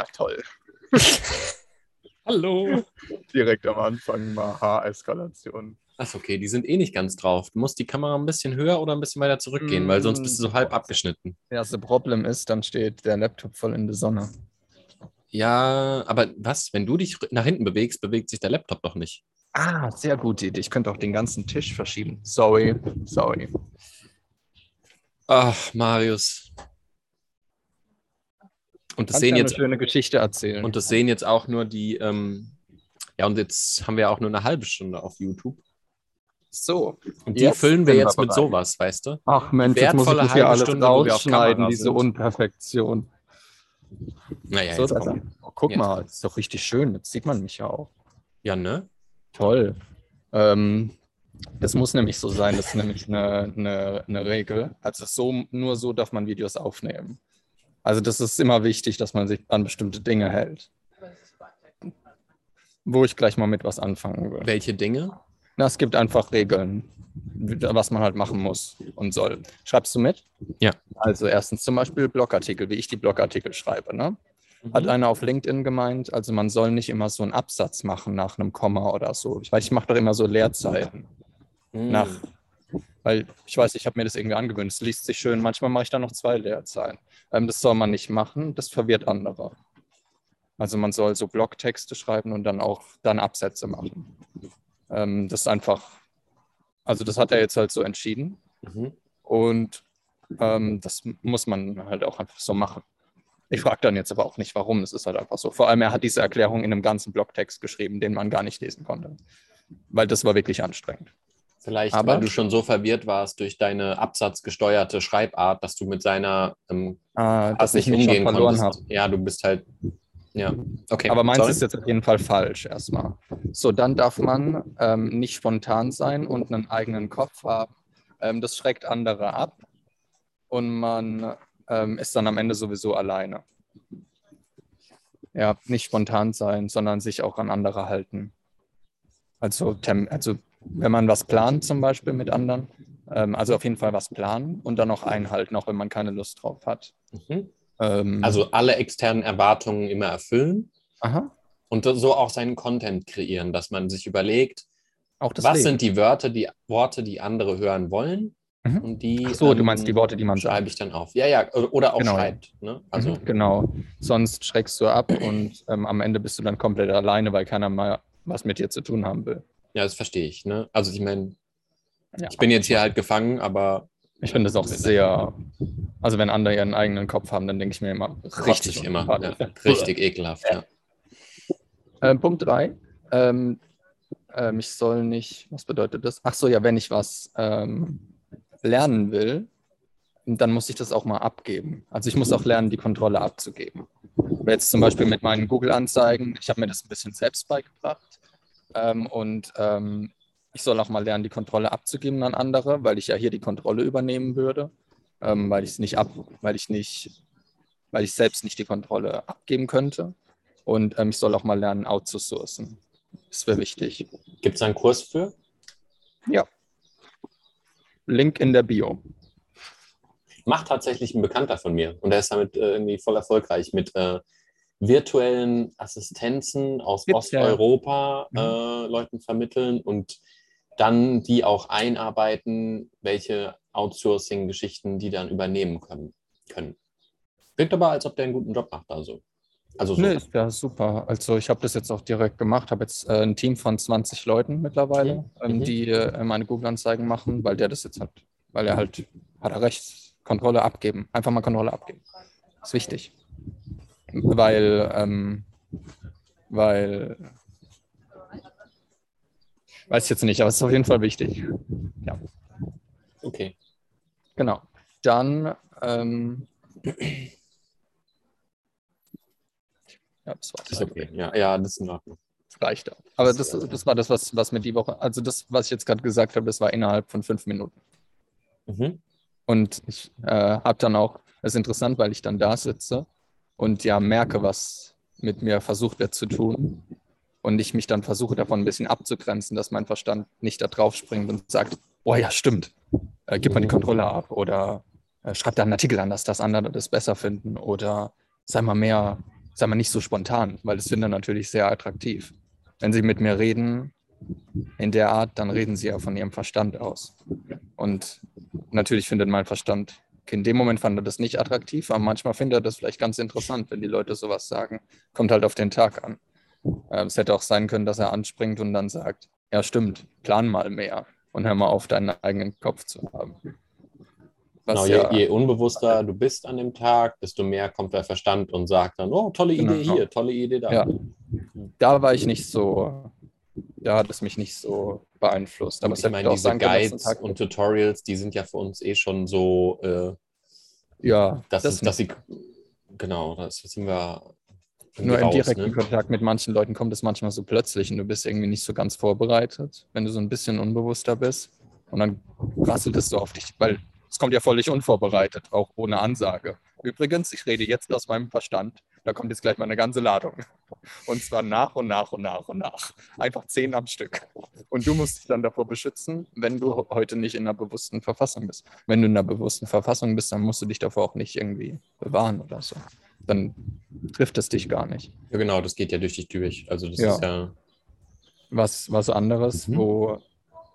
Na toll. Hallo. Direkt am Anfang mal Haareskalation. Ach, okay, die sind eh nicht ganz drauf. Du musst die Kamera ein bisschen höher oder ein bisschen weiter zurückgehen, weil sonst bist du so halb abgeschnitten. Ja, das Problem ist, dann steht der Laptop voll in der Sonne. Ja, aber was? Wenn du dich nach hinten bewegst, bewegt sich der Laptop doch nicht. Ah, sehr gute Idee. Ich könnte auch den ganzen Tisch verschieben. Sorry, sorry. Ach, Marius. Und das Kannst sehen ja jetzt eine schöne Geschichte erzählen. und das sehen jetzt auch nur die. Ähm, ja, und jetzt haben wir auch nur eine halbe Stunde auf YouTube. so. Und die Jetzt füllen wir sind wir jetzt mit sowas, weißt du? Ach Mensch, jetzt muss ich das hier alles Stunde, rausschneiden, diese. Unperfektion. Naja, so, jetzt. Oh, guck Jetzt mal, das ist doch richtig schön. Jetzt sieht man mich ja auch. Ja, ne? Toll. Ähm, das muss nämlich so sein, das ist nämlich eine, eine, eine Regel. Also so, nur so darf man Videos aufnehmen. Also das ist immer wichtig, dass man sich an bestimmte Dinge hält. Wo ich gleich mal mit was anfangen will. Welche Dinge? Na, es gibt einfach Regeln, was man halt machen muss und soll. Schreibst du mit? Ja. Also erstens zum Beispiel Blogartikel, wie ich die Blogartikel schreibe. Ne? Hat einer auf LinkedIn gemeint, also man soll nicht immer so einen Absatz machen nach einem Komma oder so. Ich weiß, ich mache doch immer so Leerzeiten Mhm. nach, weil ich weiß, ich habe mir das irgendwie angewöhnt. Es liest sich schön, manchmal mache ich da noch zwei Leerzeilen. Ähm, das soll man nicht machen, das verwirrt andere. Also man soll so Blogtexte schreiben und dann auch dann Absätze machen. Ähm, das ist einfach, also das hat er jetzt halt so entschieden Mhm. und ähm, das muss man halt auch einfach so machen. Ich frage dann jetzt aber auch nicht, warum. Es ist halt einfach so. Vor allem, er hat diese Erklärung in einem ganzen Blogtext geschrieben, den man gar nicht lesen konnte. Weil das war wirklich anstrengend. Vielleicht, Aber- weil du schon so verwirrt warst durch deine absatzgesteuerte Schreibart, dass du mit seiner ähm, Äh, dass ich nicht schon umgehen verloren habe. konntest. Ja, du bist halt. Ja, okay. Aber meins sorry. ist jetzt auf jeden Fall falsch erstmal. So, dann darf man ähm, nicht spontan sein und einen eigenen Kopf haben. Ähm, das schreckt andere ab und man ähm, ist dann am Ende sowieso alleine. Ja, nicht spontan sein, sondern sich auch an andere halten. Also, also wenn man was plant zum Beispiel mit anderen, ähm, also auf jeden Fall was planen und dann auch einhalten, auch wenn man keine Lust drauf hat. Mhm. Ähm, Also alle externen Erwartungen immer erfüllen aha, und so auch seinen Content kreieren, dass man sich überlegt, was Leben. sind die Wörter, die Worte, die andere hören wollen Mhm. und die. Ach so, du ähm, meinst die Worte, die man sagt. schreibe ich dann auf. Ja, ja, oder auch Genau, schreibt. Ne? Also Mhm, genau. Sonst schreckst du ab und ähm, am Ende bist du dann komplett alleine, weil keiner mal was mit dir zu tun haben will. Ja, das verstehe ich. Ne? Also ich meine, Ja. ich bin jetzt hier halt gefangen, aber Ich finde das auch sehr, also wenn andere ihren eigenen Kopf haben, dann denke ich mir immer richtig immer. Ja, richtig ekelhaft, ja. Ähm, Punkt 3. Ähm, ähm, ich soll nicht, was bedeutet das? Ach so, ja, wenn ich was ähm, lernen will, dann muss ich das auch mal abgeben. Also ich muss auch lernen, die Kontrolle abzugeben. Jetzt zum Beispiel mit meinen Google-Anzeigen, ich habe mir das ein bisschen selbst beigebracht ähm, und ähm, ich soll auch mal lernen, die Kontrolle abzugeben an andere, weil ich ja hier die Kontrolle übernehmen würde, ähm, weil ich es nicht ab, weil ich nicht, weil ich selbst nicht die Kontrolle abgeben könnte. Und ähm, ich soll auch mal lernen, outzusourcen. Das wäre wichtig. Gibt es einen Kurs für? Link in der Bio. Macht tatsächlich ein Bekannter von mir und der ist damit äh, irgendwie voll erfolgreich mit äh, virtuellen Assistenzen aus Gibt's ja. Osteuropa Mhm. äh, Leuten vermitteln und dann die auch einarbeiten, welche Outsourcing-Geschichten die dann übernehmen können. können. Wirkt aber, als ob der einen guten Job macht. Also, also so. Nee, ist ja super. Also ich habe das jetzt auch direkt gemacht, habe jetzt äh, ein Team von 20 Leuten mittlerweile, Mhm. ähm, Mhm. die äh, meine Google-Anzeigen machen, weil der das jetzt hat. Weil er halt, hat er recht, Kontrolle abgeben. Einfach mal Kontrolle abgeben. Ist wichtig. Weil, ähm, weil, weiß ich jetzt nicht, aber es ist auf jeden Fall wichtig. Ja. Okay. Genau. Dann, ähm, ja, das war's. Ist okay. Ja, ja, das ist in Ordnung. Reicht auch. Aber das, das war das, was, was mir die Woche, also das, was ich jetzt gerade gesagt habe, das war innerhalb von fünf Minuten. Mhm. Und ich äh, habe dann auch, das ist interessant, weil ich dann da sitze und ja merke, was mit mir versucht wird zu tun. Und ich mich dann versuche, davon ein bisschen abzugrenzen, dass mein Verstand nicht da drauf springt und sagt, oh ja, stimmt, äh, gib mal die Kontrolle ab oder äh, schreib da einen Artikel an, dass das andere das besser finden oder sei mal mehr, sagen wir nicht so spontan, weil das finde ich natürlich sehr attraktiv. Wenn sie mit mir reden in der Art, dann reden sie ja von ihrem Verstand aus. Und natürlich findet mein Verstand, in dem Moment fand er das nicht attraktiv, aber manchmal findet er das vielleicht ganz interessant, wenn die Leute sowas sagen. Kommt halt auf den Tag an. Ähm, es hätte auch sein können, dass er anspringt und dann sagt, ja stimmt, plan mal mehr und hör mal auf, deinen eigenen Kopf zu haben. Genau, ja, je, je, unbewusster du bist an dem Tag, desto mehr kommt der Verstand und sagt dann, oh, tolle genau, Idee hier, tolle Idee da. Ja. Da war ich nicht so, da hat es mich nicht so beeinflusst. Aber ich meine, diese Guides und Tutorials, die sind ja für uns eh schon so, äh, ja, dass, das dass sie, genau, das sind wir nur im direkten ne? Kontakt mit manchen Leuten kommt es manchmal so plötzlich und du bist irgendwie nicht so ganz vorbereitet, wenn du so ein bisschen unbewusster bist. Und dann rasselt es so auf dich, weil es kommt ja völlig unvorbereitet, auch ohne Ansage. Übrigens, ich rede jetzt aus meinem Verstand. Da kommt jetzt gleich mal eine ganze Ladung. Und zwar nach und nach und nach und nach. Einfach zehn am Stück. Und du musst dich dann davor beschützen, wenn du heute nicht in einer bewussten Verfassung bist. Wenn du in einer bewussten Verfassung bist, dann musst du dich davor auch nicht irgendwie bewahren oder so. Dann trifft es dich gar nicht. Ja, genau, das geht ja durch dich durch. Also das ja. ist ja. Was, was anderes, mhm. wo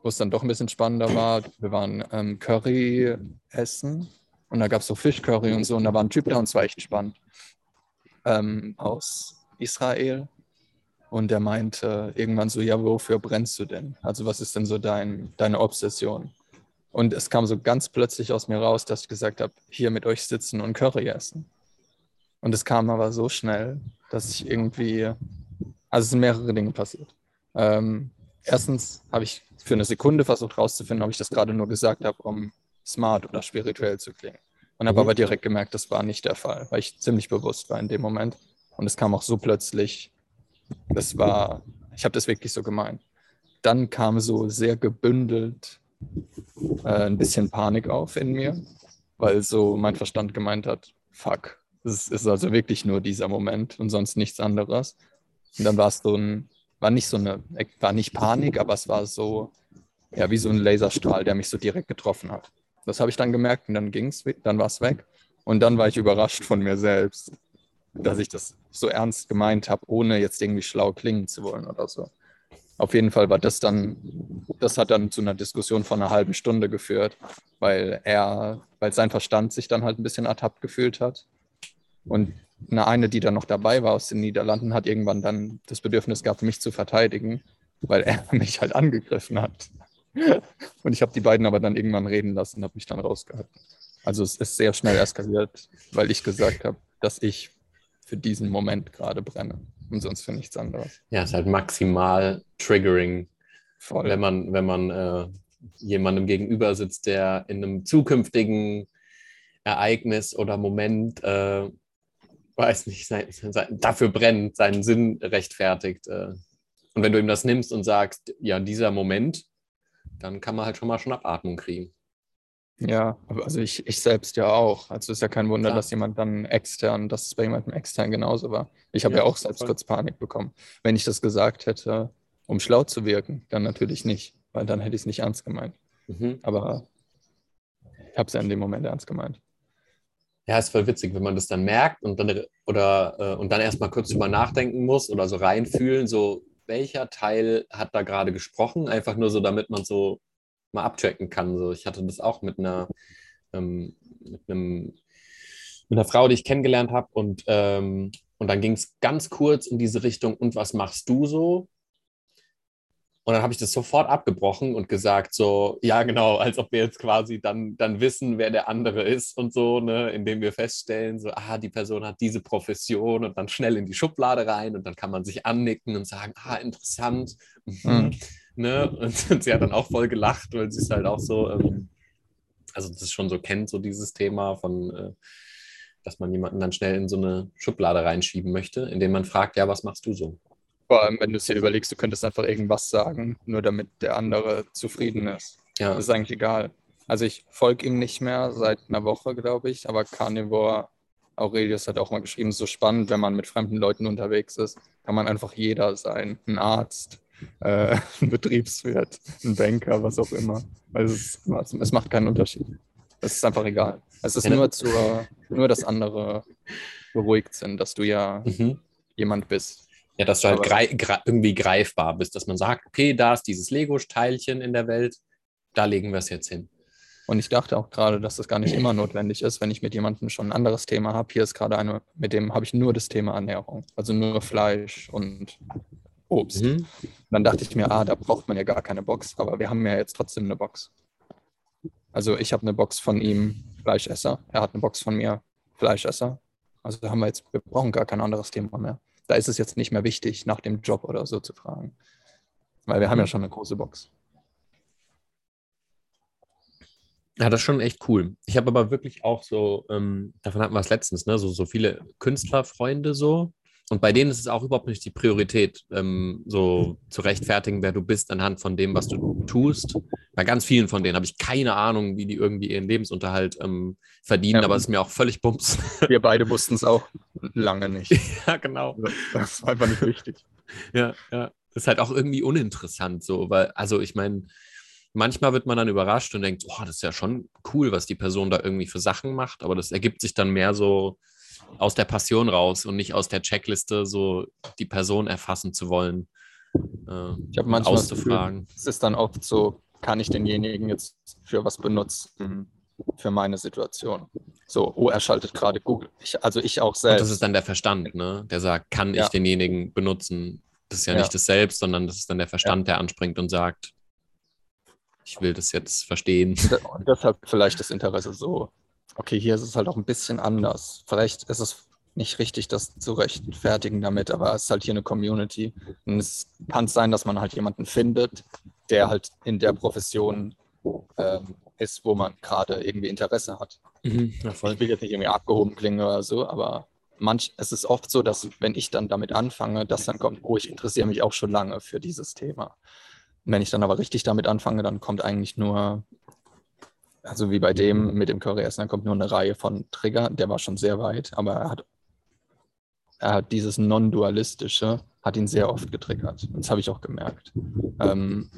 wo es dann doch ein bisschen spannender war. Wir waren ähm, Curry essen und da gab es so Fischcurry und so und da war ein Typ da und es war echt spannend. Ähm, aus Israel und der meinte irgendwann so, ja, wofür brennst du denn? Also was ist denn so dein, deine Obsession? Und es kam so ganz plötzlich aus mir raus, dass ich gesagt habe, hier mit euch sitzen und Curry essen. Und es kam aber so schnell, dass ich irgendwie, also es sind mehrere Dinge passiert. Ähm, erstens habe ich für eine Sekunde versucht herauszufinden, ob ich das gerade nur gesagt habe, um smart oder spirituell zu klingen. Und habe mhm. aber direkt gemerkt, das war nicht der Fall, weil ich ziemlich bewusst war in dem Moment. Und es kam auch so plötzlich. Das war, ich habe das wirklich so gemeint. Dann kam so sehr gebündelt äh, ein bisschen Panik auf in mir, weil so mein Verstand gemeint hat, fuck, es ist also wirklich nur dieser Moment und sonst nichts anderes. Und dann war es so ein, war nicht so eine, war nicht Panik, aber es war so, ja, wie so ein Laserstrahl, der mich so direkt getroffen hat. Das habe ich dann gemerkt und dann ging es, dann war es weg. Und dann war ich überrascht von mir selbst, dass ich das so ernst gemeint habe, ohne jetzt irgendwie schlau klingen zu wollen oder so. Auf jeden Fall war das dann, das hat dann zu einer Diskussion von einer halben Stunde geführt, weil er, weil sein Verstand sich dann halt ein bisschen ertappt gefühlt hat. Und eine, eine, die dann noch dabei war aus den Niederlanden, hat irgendwann dann das Bedürfnis gehabt, mich zu verteidigen, weil er mich halt angegriffen hat. Und ich habe die beiden aber dann irgendwann reden lassen und habe mich dann rausgehalten. Also es ist sehr schnell eskaliert, weil ich gesagt habe, dass ich für diesen Moment gerade brenne und sonst für nichts anderes. Ja, es ist halt maximal triggering, Voll. wenn man, wenn man äh, jemandem gegenüber sitzt, der in einem zukünftigen Ereignis oder Moment äh, weiß nicht, sein, sein, dafür brennt, seinen Sinn rechtfertigt. Äh. Und wenn du ihm das nimmst und sagst, ja, dieser Moment, dann kann man halt schon mal Schnappatmung kriegen. Ja, also ich, ich selbst ja auch. Also ist ja kein Wunder, Klar. dass jemand dann extern, dass es bei jemandem extern genauso war. Ich habe ja, ja, auch selbst voll. kurz Panik bekommen. Wenn ich das gesagt hätte, um schlau zu wirken, dann natürlich nicht, weil dann hätte ich es nicht ernst gemeint. Mhm. Aber ich habe es ja in dem Moment ernst gemeint ja, ist voll witzig, wenn man das dann merkt und dann oder äh, und dann erstmal kurz drüber nachdenken muss oder so reinfühlen, so welcher Teil hat da gerade gesprochen, einfach nur so, damit man so mal abchecken kann. So, ich hatte das auch mit einer ähm, mit einem mit einer Frau, die ich kennengelernt habe und ähm, und dann ging es ganz kurz in diese Richtung. Und was machst du so? Und dann habe ich das sofort abgebrochen und gesagt, so, ja, genau, als ob wir jetzt quasi dann, dann wissen, wer der andere ist und so, ne, indem wir feststellen, so, ah, die Person hat diese Profession und dann schnell in die Schublade rein und dann kann man sich annicken und sagen, ah, interessant. Mhm. Ne? Und, und, sie hat dann auch voll gelacht, weil sie es halt auch so, ähm, also das schon so kennt, so dieses Thema von, äh, dass man jemanden dann schnell in so eine Schublade reinschieben möchte, indem man fragt, ja, was machst du so? Vor allem, wenn du es dir überlegst, du könntest einfach irgendwas sagen, nur damit der andere zufrieden ist. Ja. Das ist eigentlich egal. Also ich folge ihm nicht mehr seit einer Woche, glaube ich, aber Carnivore Aurelius hat auch mal geschrieben, so spannend, wenn man mit fremden Leuten unterwegs ist, kann man einfach jeder sein. Ein Arzt, äh, ein Betriebswirt, ein Banker, was auch immer. Also es, es, macht keinen Unterschied. Es ist einfach egal. Es ist nur, zur, nur das andere beruhigt sind, dass du ja Mhm. jemand bist. Ja, dass du halt grei irgendwie greifbar bist, dass man sagt, okay, da ist dieses Lego-Teilchen in der Welt, da legen wir es jetzt hin. Und ich dachte auch gerade, dass das gar nicht immer notwendig ist, wenn ich mit jemandem schon ein anderes Thema habe. Hier ist gerade eine, mit dem habe ich nur das Thema Ernährung, also nur Fleisch und Obst. Mhm. Dann dachte ich mir, ah, da braucht man ja gar keine Box, aber wir haben ja jetzt trotzdem eine Box. Also ich habe eine Box von ihm, Fleischesser. Er hat eine Box von mir, Fleischesser. Also da haben wir jetzt, wir brauchen gar kein anderes Thema mehr. Da ist es jetzt nicht mehr wichtig, nach dem Job oder so zu fragen. Weil wir haben ja schon eine große Box. Ja, das ist schon echt cool. Ich habe aber wirklich auch so, ähm, davon hatten wir es letztens, ne, so, so viele Künstlerfreunde so. Und bei denen ist es auch überhaupt nicht die Priorität, ähm, so zu rechtfertigen, wer du bist, anhand von dem, was du tust. Bei ganz vielen von denen habe ich keine Ahnung, wie die irgendwie ihren Lebensunterhalt ähm, verdienen, Ja. aber es ist mir auch völlig bums. Wir beide wussten es auch lange nicht. ja, genau. Das war einfach nicht wichtig. Ja, ja. Das ist halt auch irgendwie uninteressant so, weil, also ich meine, manchmal wird man dann überrascht und denkt, oh, das ist ja schon cool, was die Person da irgendwie für Sachen macht, aber das ergibt sich dann mehr so aus der Passion raus und nicht aus der Checkliste, so die Person erfassen zu wollen, äh, Ich habe und manchmal auszufragen. es ist dann oft so, kann ich denjenigen jetzt für was benutzen, für meine Situation. So, oh, er schaltet gerade Google. Ich, also ich auch Und selbst. das ist dann der Verstand, ne? Der sagt, kann Ja. ich denjenigen benutzen? Das ist ja, Ja. nicht das Selbst, sondern das ist dann der Verstand, der anspringt und sagt, ich will das jetzt verstehen. Und Und deshalb vielleicht das Interesse so, okay, hier ist es halt auch ein bisschen anders. Vielleicht ist es nicht richtig, das zu rechtfertigen damit, aber es ist halt hier eine Community. Und es kann sein, dass man halt jemanden findet, der halt in der Profession ähm, ist, wo man gerade irgendwie Interesse hat. Mhm, ja, voll. Ich will jetzt nicht irgendwie abgehoben klingen oder so, aber manch, es ist oft so, dass wenn ich dann damit anfange, dass dann kommt, oh, ich interessiere mich auch schon lange für dieses Thema. Und wenn ich dann aber richtig damit anfange, dann kommt eigentlich nur, also wie bei dem mit dem Curryessen, dann kommt nur eine Reihe von Trigger, der war schon sehr weit, aber er hat, er hat dieses Non-Dualistische, hat ihn sehr oft getriggert. Das habe ich auch gemerkt. Ähm,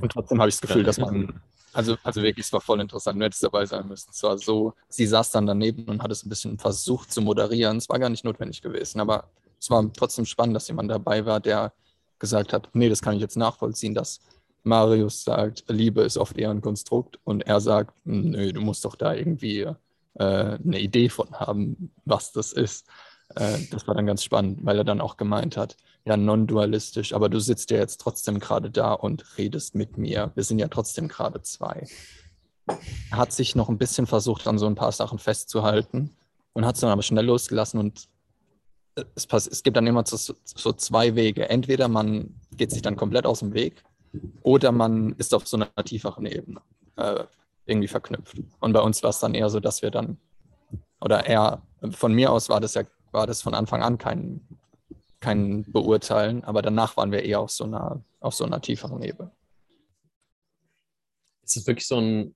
und trotzdem habe ich das Gefühl, dass man also, also wirklich, es war voll interessant. Du hättest dabei sein müssen. Es war so, sie saß dann daneben und hat es ein bisschen versucht zu moderieren. Es war gar nicht notwendig gewesen, aber es war trotzdem spannend, dass jemand dabei war, der gesagt hat, nee, das kann ich jetzt nachvollziehen, dass Marius sagt, Liebe ist oft eher ein Konstrukt und er sagt, nö, du musst doch da irgendwie äh, eine Idee von haben, was das ist. Äh, das war dann ganz spannend, weil er dann auch gemeint hat, ja, non-dualistisch, aber du sitzt ja jetzt trotzdem gerade da und redest mit mir. Wir sind ja trotzdem gerade zwei. Er hat sich noch ein bisschen versucht, an so ein paar Sachen festzuhalten und hat es dann aber schnell losgelassen und es, pass es gibt dann immer so, so zwei Wege. Entweder man geht sich dann komplett aus dem Weg oder man ist auf so einer tieferen Ebene äh, irgendwie verknüpft. Und bei uns war es dann eher so, dass wir dann, oder er, von mir aus war das ja, war das von Anfang an kein, kein Beurteilen, aber danach waren wir eher auf so einer, auf so einer tieferen Ebene. Ist es wirklich so ein,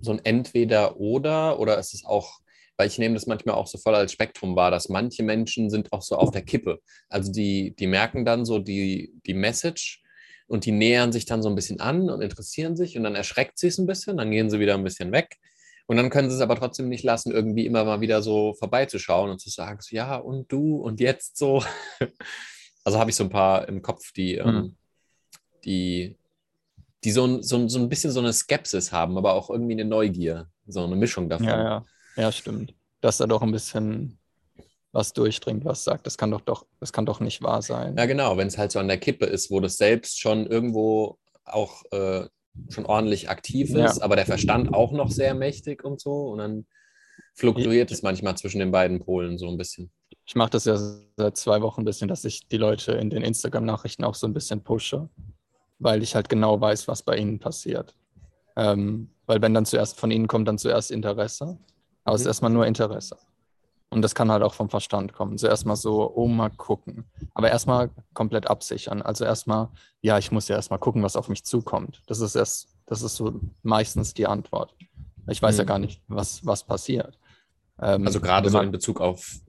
so ein Entweder-Oder oder ist es auch, weil ich nehme das manchmal auch so voll als Spektrum wahr, dass manche Menschen sind auch so auf der Kippe. Also die, die merken dann so die, die Message und die nähern sich dann so ein bisschen an und interessieren sich und dann erschreckt sie es ein bisschen, dann gehen sie wieder ein bisschen weg. Und dann können sie es aber trotzdem nicht lassen, irgendwie immer mal wieder so vorbeizuschauen und zu sagen, so, ja, und du und jetzt so. Also habe ich so ein paar im Kopf, die, Mhm. ähm, die, die so ein, so, ein, so ein bisschen so eine Skepsis haben, aber auch irgendwie eine Neugier, so eine Mischung davon. Ja, ja, ja, stimmt. Dass da doch ein bisschen was durchdringt, was sagt, das kann doch, doch, das kann doch nicht wahr sein. Ja, genau, wenn es halt so an der Kippe ist, wo das selbst schon irgendwo auch äh, schon ordentlich aktiv Ja. ist, aber der Verstand auch noch sehr mächtig und so. Und dann fluktuiert es manchmal zwischen den beiden Polen so ein bisschen. Ich mache das ja seit zwei Wochen ein bisschen, dass ich die Leute in den Instagram-Nachrichten auch so ein bisschen pushe, weil ich halt genau weiß, was bei ihnen passiert. Ähm, weil wenn dann zuerst von ihnen kommt, dann zuerst Interesse. Aber es ist Mhm. erstmal nur Interesse. Und das kann halt auch vom Verstand kommen. Zuerst mal so, oh, mal gucken. Aber erstmal komplett absichern. Also erstmal, ja, ich muss ja erstmal gucken, was auf mich zukommt. Das ist erst, das ist so meistens die Antwort. Ich weiß ja Mhm. gar nicht, was, was passiert. Ähm, Also gerade so in Bezug auf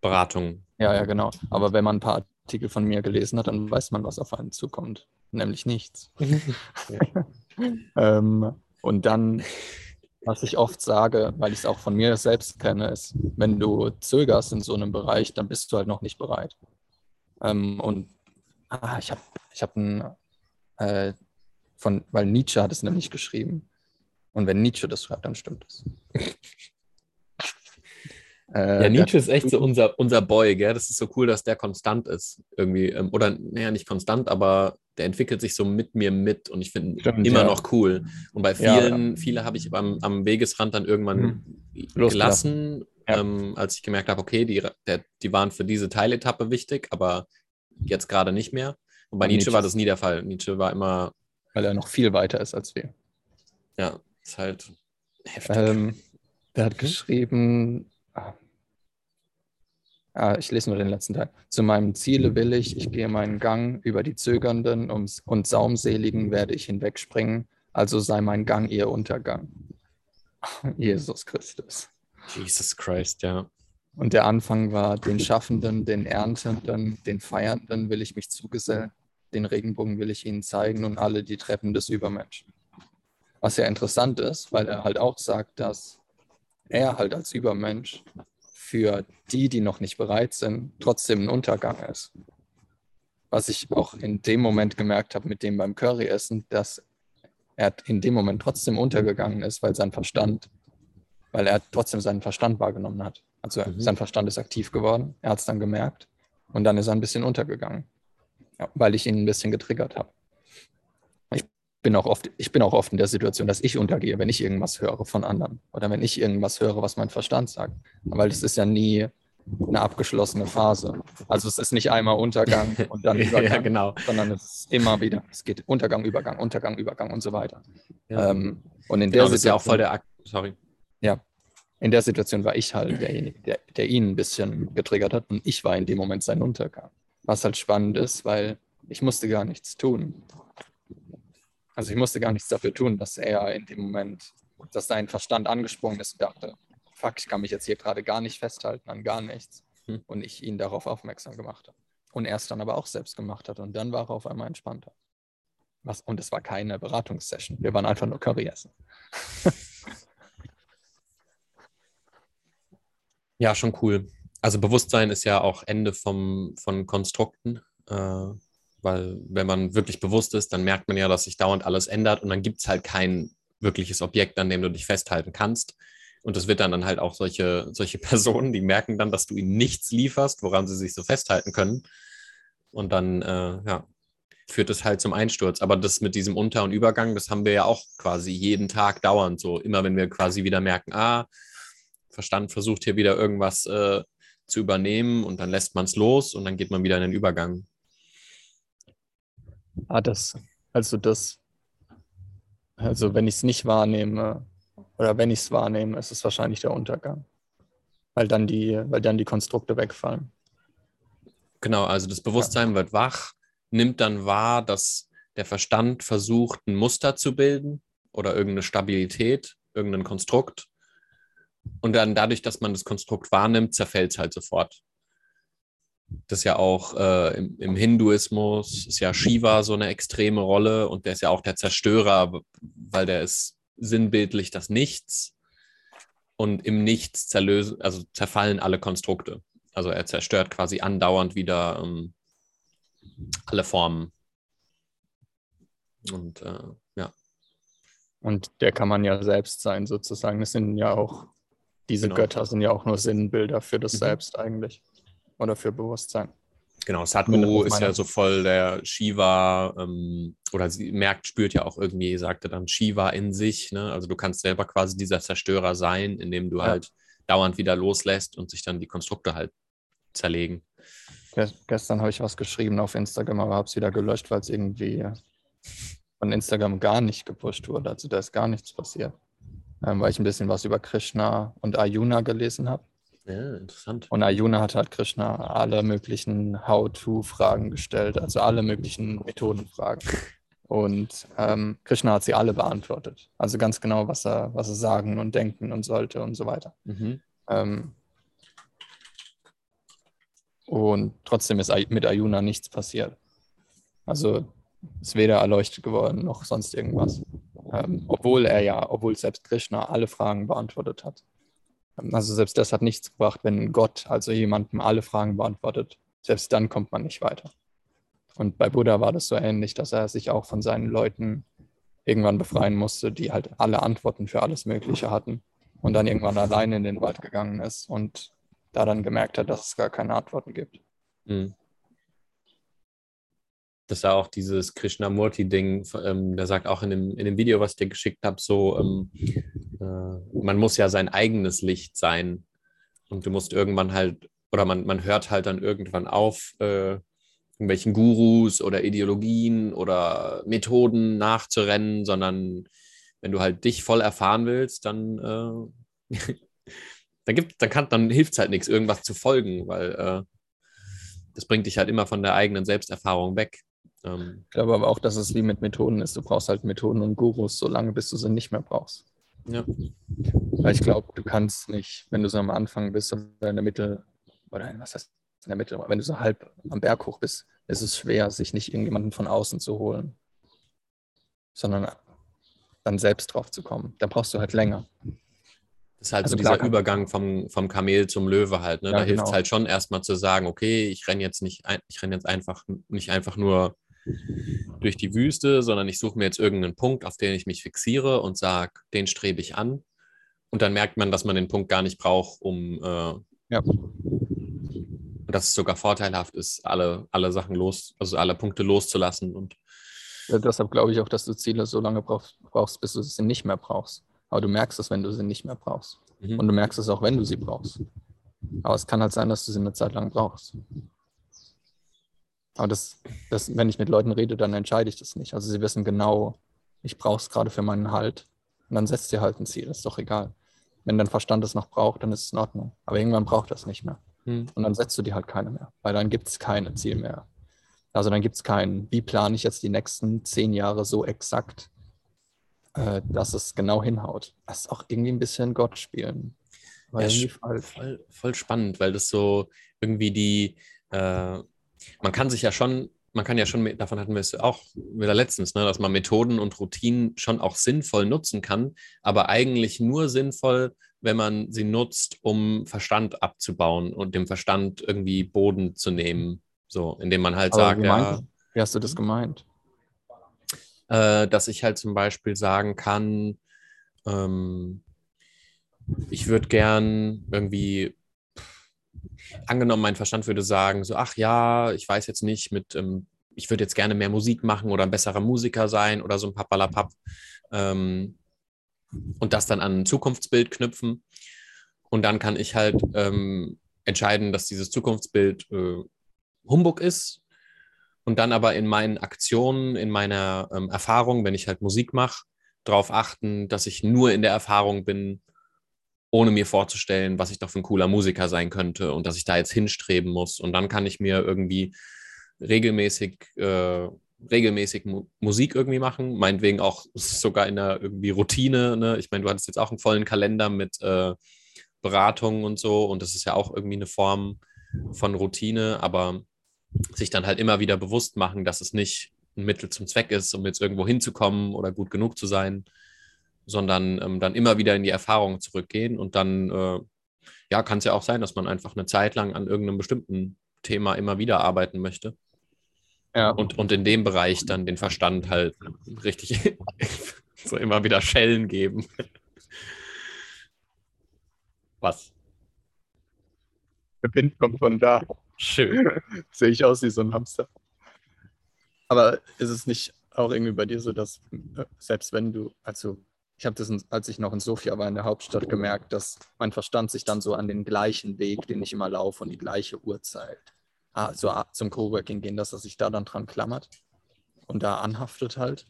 Beratung. ja, ja, genau. Aber wenn man ein paar Artikel von mir gelesen hat, dann weiß man, was auf einen zukommt. Nämlich nichts. ähm, und dann Was ich oft sage, weil ich es auch von mir selbst kenne, ist, wenn du zögerst in so einem Bereich, dann bist du halt noch nicht bereit. Ähm, und ah, ich habe ich hab ein, äh, von, weil Nietzsche hat es nämlich geschrieben. Und wenn Nietzsche das schreibt, dann stimmt es. Äh, ja, Nietzsche ist echt so unser, unser Boy, gell? Das ist so cool, dass der konstant ist. Irgendwie. Ähm, oder, naja, nicht konstant, aber der entwickelt sich so mit mir mit und ich finde immer ja. noch cool. Und bei vielen, ja, viele habe ich am, am Wegesrand dann irgendwann mhm. gelassen, ähm, als ich gemerkt habe, okay, die, der, die waren für diese Teiletappe wichtig, aber jetzt gerade nicht mehr. Und bei Nietzsche, Nietzsche war das nie der Fall. Nietzsche war immer. Weil er noch viel weiter ist als wir. Ja, ist halt heftig. Ähm, der hat geschrieben, Ah, ich lese nur den letzten Teil. Zu meinem Ziele will ich, ich gehe meinen Gang, über die Zögernden und Saumseligen werde ich hinwegspringen, also sei mein Gang ihr Untergang. Jesus Christus. Jesus Christ, ja. Und der Anfang war, den Schaffenden, den Erntenden, den Feiernden will ich mich zugesellen, den Regenbogen will ich ihnen zeigen und alle die Treppen des Übermenschen. Was ja interessant ist, weil er halt auch sagt, dass er halt als Übermensch für die, die noch nicht bereit sind, trotzdem ein Untergang ist. Was ich auch in dem Moment gemerkt habe mit dem beim Curryessen, dass er in dem Moment trotzdem untergegangen ist, weil sein Verstand, weil er trotzdem seinen Verstand wahrgenommen hat. Also mhm. sein Verstand ist aktiv geworden, er hat es dann gemerkt und dann ist er ein bisschen untergegangen, weil ich ihn ein bisschen getriggert habe bin auch oft, ich bin auch oft in der Situation, dass ich untergehe, wenn ich irgendwas höre von anderen oder wenn ich irgendwas höre, was mein Verstand sagt. Weil das ist ja nie eine abgeschlossene Phase. Also es ist nicht einmal Untergang und dann Übergang, ja, genau. sondern es ist immer wieder, es geht Untergang, Übergang, Untergang, Übergang und so weiter. Ja. Ähm, und in genau, der Situation, ist ja auch voll der Akt, sorry. Ja, in der Situation war ich halt derjenige, der, der ihn ein bisschen getriggert hat und ich war in dem Moment sein Untergang. Was halt spannend ist, weil ich musste gar nichts tun. Also ich musste gar nichts dafür tun, dass er in dem Moment, dass sein Verstand angesprungen ist und dachte, fuck, ich kann mich jetzt hier gerade gar nicht festhalten an gar nichts. Hm. Und ich ihn darauf aufmerksam gemacht habe. Und er es dann aber auch selbst gemacht hat. Und dann war er auf einmal entspannter. Was, und es war keine Beratungssession. Wir waren einfach nur Curry essen. ja, schon cool. Also Bewusstsein ist ja auch Ende vom, von Konstrukten. Äh, weil wenn man wirklich bewusst ist, dann merkt man ja, dass sich dauernd alles ändert und dann gibt es halt kein wirkliches Objekt, an dem du dich festhalten kannst. Und es wird dann, dann halt auch solche, solche Personen, die merken dann, dass du ihnen nichts lieferst, woran sie sich so festhalten können. Und dann, äh, ja, führt es halt zum Einsturz. Aber das mit diesem Unter- und Übergang, das haben wir ja auch quasi jeden Tag dauernd so. Immer wenn wir quasi wieder merken, ah, Verstand versucht hier wieder irgendwas äh, zu übernehmen und dann lässt man es los und dann geht man wieder in den Übergang. Ah, das, also das, also wenn ich es nicht wahrnehme oder wenn ich es wahrnehme, ist es wahrscheinlich der Untergang. Weil dann die, weil dann die Konstrukte wegfallen. Genau, also das Bewusstsein ja. wird wach, nimmt dann wahr, dass der Verstand versucht, ein Muster zu bilden oder irgendeine Stabilität, irgendein Konstrukt. Und dann dadurch, dass man das Konstrukt wahrnimmt, zerfällt es halt sofort das ist ja auch äh, im, im, Hinduismus, ist ja Shiva so eine extreme Rolle und der ist ja auch der Zerstörer, weil der ist sinnbildlich das Nichts und im Nichts zerlösen, also zerfallen alle Konstrukte. Also er zerstört quasi andauernd wieder ähm, alle Formen. Und äh, ja. Und der kann man ja selbst sein, sozusagen. Das sind ja auch, diese genau. Götter sind ja auch nur Sinnbilder für das mhm. Selbst eigentlich oder für Bewusstsein. Genau, Sadhguru ist ja so voll der Shiva ähm, oder sie merkt, spürt ja auch irgendwie, sagte dann Shiva in sich. Ne? Also du kannst selber quasi dieser Zerstörer sein, indem du ja. halt dauernd wieder loslässt und sich dann die Konstrukte halt zerlegen. Gestern habe ich was geschrieben auf Instagram, aber habe es wieder gelöscht, weil es irgendwie von Instagram gar nicht gepusht wurde. Also da ist gar nichts passiert. Ähm, weil ich ein bisschen was über Krishna und Ayuna gelesen habe. Ja, interessant. Und Ayuna hat halt Krishna alle möglichen How-To-Fragen gestellt, also alle möglichen Methodenfragen. Und ähm, Krishna hat sie alle beantwortet. Also ganz genau, was er, was er sagen und denken und sollte und so weiter. Mhm. Ähm, und trotzdem ist mit Ayuna nichts passiert. Also ist weder erleuchtet geworden noch sonst irgendwas. Ähm, obwohl er ja, obwohl selbst Krishna alle Fragen beantwortet hat. Also selbst das hat nichts gebracht, wenn Gott also jemandem alle Fragen beantwortet. Selbst dann kommt man nicht weiter. Und bei Buddha war das so ähnlich, dass er sich auch von seinen Leuten irgendwann befreien musste, die halt alle Antworten für alles Mögliche hatten und dann irgendwann alleine in den Wald gegangen ist und da dann gemerkt hat, dass es gar keine Antworten gibt. Mhm. Das ist ja auch dieses Krishnamurti-Ding, ähm, der sagt auch in dem, in dem Video, was ich dir geschickt habe, so, ähm, äh, man muss ja sein eigenes Licht sein und du musst irgendwann halt, oder man, man hört halt dann irgendwann auf, äh, irgendwelchen Gurus oder Ideologien oder Methoden nachzurennen, sondern wenn du halt dich voll erfahren willst, dann, äh, dann, gibt, dann, kann, dann hilft es halt nichts, irgendwas zu folgen, weil äh, das bringt dich halt immer von der eigenen Selbsterfahrung weg. Ähm, ich glaube aber auch, dass es wie mit Methoden ist. Du brauchst halt Methoden und Gurus, solange bis du sie nicht mehr brauchst. Ja. Weil ich glaube, du kannst nicht, wenn du so am Anfang bist oder in der Mitte, oder was heißt in der Mitte, wenn du so halb am Berg hoch bist, ist es schwer, sich nicht irgendjemanden von außen zu holen, sondern dann selbst drauf zu kommen. Da brauchst du halt länger. Das ist halt also so dieser Übergang vom, vom Kamel zum Löwe halt. Ne? Ja, da hilft es genau. halt schon erstmal zu sagen, okay, ich renne jetzt nicht, ich renne jetzt einfach nicht einfach nur durch die Wüste, sondern ich suche mir jetzt irgendeinen Punkt, auf den ich mich fixiere und sage, den strebe ich an. Und dann merkt man, dass man den Punkt gar nicht braucht, um äh, ja dass es sogar vorteilhaft ist, alle, alle Sachen los, also alle Punkte loszulassen. Und ja, deshalb glaube ich auch, dass du Ziele so lange brauchst, brauchst, bis du sie nicht mehr brauchst. Aber du merkst es, wenn du sie nicht mehr brauchst. Mhm. Und du merkst es auch, wenn du sie brauchst. Aber es kann halt sein, dass du sie eine Zeit lang brauchst. Aber das, das, wenn ich mit Leuten rede, dann entscheide ich das nicht. Also sie wissen genau, ich brauche es gerade für meinen Halt. Und dann setzt ihr halt ein Ziel, ist doch egal. Wenn dein Verstand es noch braucht, dann ist es in Ordnung. Aber irgendwann braucht das nicht mehr. Hm. Und dann setzt du dir halt keine mehr, weil dann gibt es keine Ziel mehr. Also dann gibt es keinen, wie plane ich jetzt die nächsten zehn Jahre so exakt, äh, dass es genau hinhaut. Das ist auch irgendwie ein bisschen Gott spielen. Ja, voll, voll, spannend, weil das so irgendwie die, äh, man kann sich ja schon, man kann ja schon, davon hatten wir es auch wieder letztens, ne, dass man Methoden und Routinen schon auch sinnvoll nutzen kann, aber eigentlich nur sinnvoll, wenn man sie nutzt, um Verstand abzubauen und dem Verstand irgendwie Boden zu nehmen. So, indem man halt Aber sagt, wie ja. Wie hast du das gemeint? Äh, dass ich halt zum Beispiel sagen kann, ähm, ich würde gern irgendwie, angenommen, mein Verstand würde sagen, so, ach ja, ich weiß jetzt nicht, mit, ähm, ich würde jetzt gerne mehr Musik machen oder ein besserer Musiker sein oder so ein Papalapap. Ähm, und das dann an ein Zukunftsbild knüpfen. Und dann kann ich halt ähm, entscheiden, dass dieses Zukunftsbild äh, Humbug ist. Und dann aber in meinen Aktionen, in meiner ähm, Erfahrung, wenn ich halt Musik mache, darauf achten, dass ich nur in der Erfahrung bin, ohne mir vorzustellen, was ich doch für ein cooler Musiker sein könnte und dass ich da jetzt hinstreben muss. Und dann kann ich mir irgendwie regelmäßig äh, regelmäßig Mu Musik irgendwie machen, meinetwegen auch sogar in der irgendwie Routine. Ne? Ich meine, du hattest jetzt auch einen vollen Kalender mit äh, Beratungen und so und das ist ja auch irgendwie eine Form von Routine, aber sich dann halt immer wieder bewusst machen, dass es nicht ein Mittel zum Zweck ist, um jetzt irgendwo hinzukommen oder gut genug zu sein, sondern ähm, dann immer wieder in die Erfahrung zurückgehen und dann, äh, ja, kann es ja auch sein, dass man einfach eine Zeit lang an irgendeinem bestimmten Thema immer wieder arbeiten möchte. Ja. Und, und in dem Bereich dann den Verstand halt richtig so immer wieder Schellen geben. Was? Der Wind kommt von da. Schön. Sehe ich aus wie so ein Hamster. Aber ist es nicht auch irgendwie bei dir so, dass äh, selbst wenn du, also ich habe das, als ich noch in Sofia war, in der Hauptstadt, gemerkt, dass mein Verstand sich dann so an den gleichen Weg, den ich immer laufe und die gleiche Uhrzeit so zum Coworking gehen, dass er sich da dann dran klammert und da anhaftet halt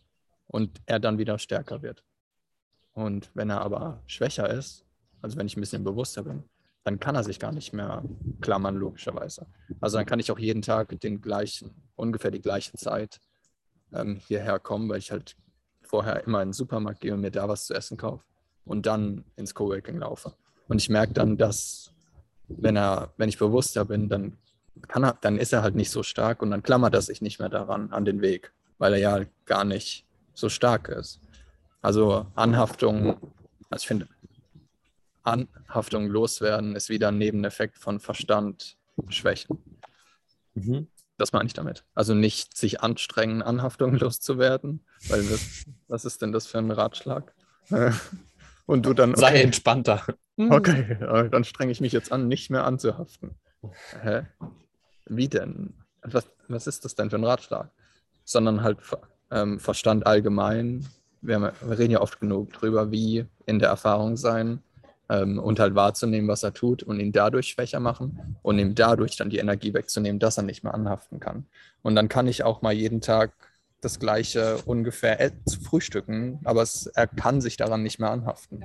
und er dann wieder stärker wird. Und wenn er aber schwächer ist, also wenn ich ein bisschen bewusster bin, dann kann er sich gar nicht mehr klammern, logischerweise. Also dann kann ich auch jeden Tag den gleichen, ungefähr die gleiche Zeit ähm, hierher kommen, weil ich halt vorher immer in den Supermarkt gehe und mir da was zu essen kaufe und dann ins Coworking laufe. Und ich merke dann, dass wenn er, wenn ich bewusster bin, dann kann er, dann ist er halt nicht so stark und dann klammert er sich nicht mehr daran, an den Weg, weil er ja gar nicht so stark ist. Also Anhaftung, also ich finde, Anhaftung loswerden ist wieder ein Nebeneffekt von Verstand schwächen. Mhm. Das meine ich damit. Also nicht sich anstrengen, Anhaftung loszuwerden, weil das, was ist denn das für ein Ratschlag? Und du dann. Sei entspannter. Okay, äh, dann strenge ich mich jetzt an, nicht mehr anzuhaften. Hä? Wie denn? Was, was ist das denn für ein Ratschlag? Sondern halt ähm, Verstand allgemein. Wir, haben, wir, reden ja oft genug drüber, wie in der Erfahrung sein ähm, und halt wahrzunehmen, was er tut und ihn dadurch schwächer machen und ihm dadurch dann die Energie wegzunehmen, dass er nicht mehr anhaften kann. Und dann kann ich auch mal jeden Tag das Gleiche ungefähr zu frühstücken, aber es, er kann sich daran nicht mehr anhaften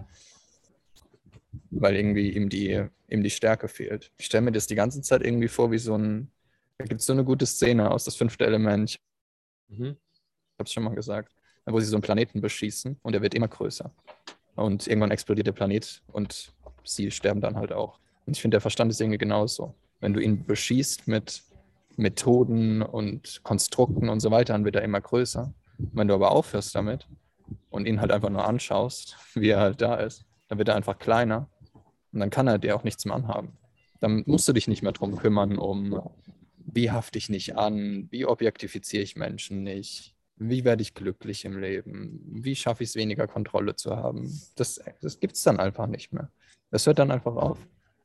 weil irgendwie ihm die, ihm die Stärke fehlt. Ich stelle mir das die ganze Zeit irgendwie vor, wie so ein, da gibt es so eine gute Szene aus das fünfte Element. Mhm. Ich habe es schon mal gesagt, wo sie so einen Planeten beschießen und er wird immer größer. Und irgendwann explodiert der Planet und sie sterben dann halt auch. Und ich finde, der Verstand ist irgendwie genauso. Wenn du ihn beschießt mit Methoden und Konstrukten und so weiter, dann wird er immer größer. Wenn du aber aufhörst damit und ihn halt einfach nur anschaust, wie er halt da ist, dann wird er einfach kleiner und dann kann er dir auch nichts mehr anhaben. Dann musst du dich nicht mehr darum kümmern, um wie hafte ich nicht an, wie objektifiziere ich Menschen nicht, wie werde ich glücklich im Leben, wie schaffe ich es weniger Kontrolle zu haben. Das, das gibt es dann einfach nicht mehr. Das hört dann einfach auf,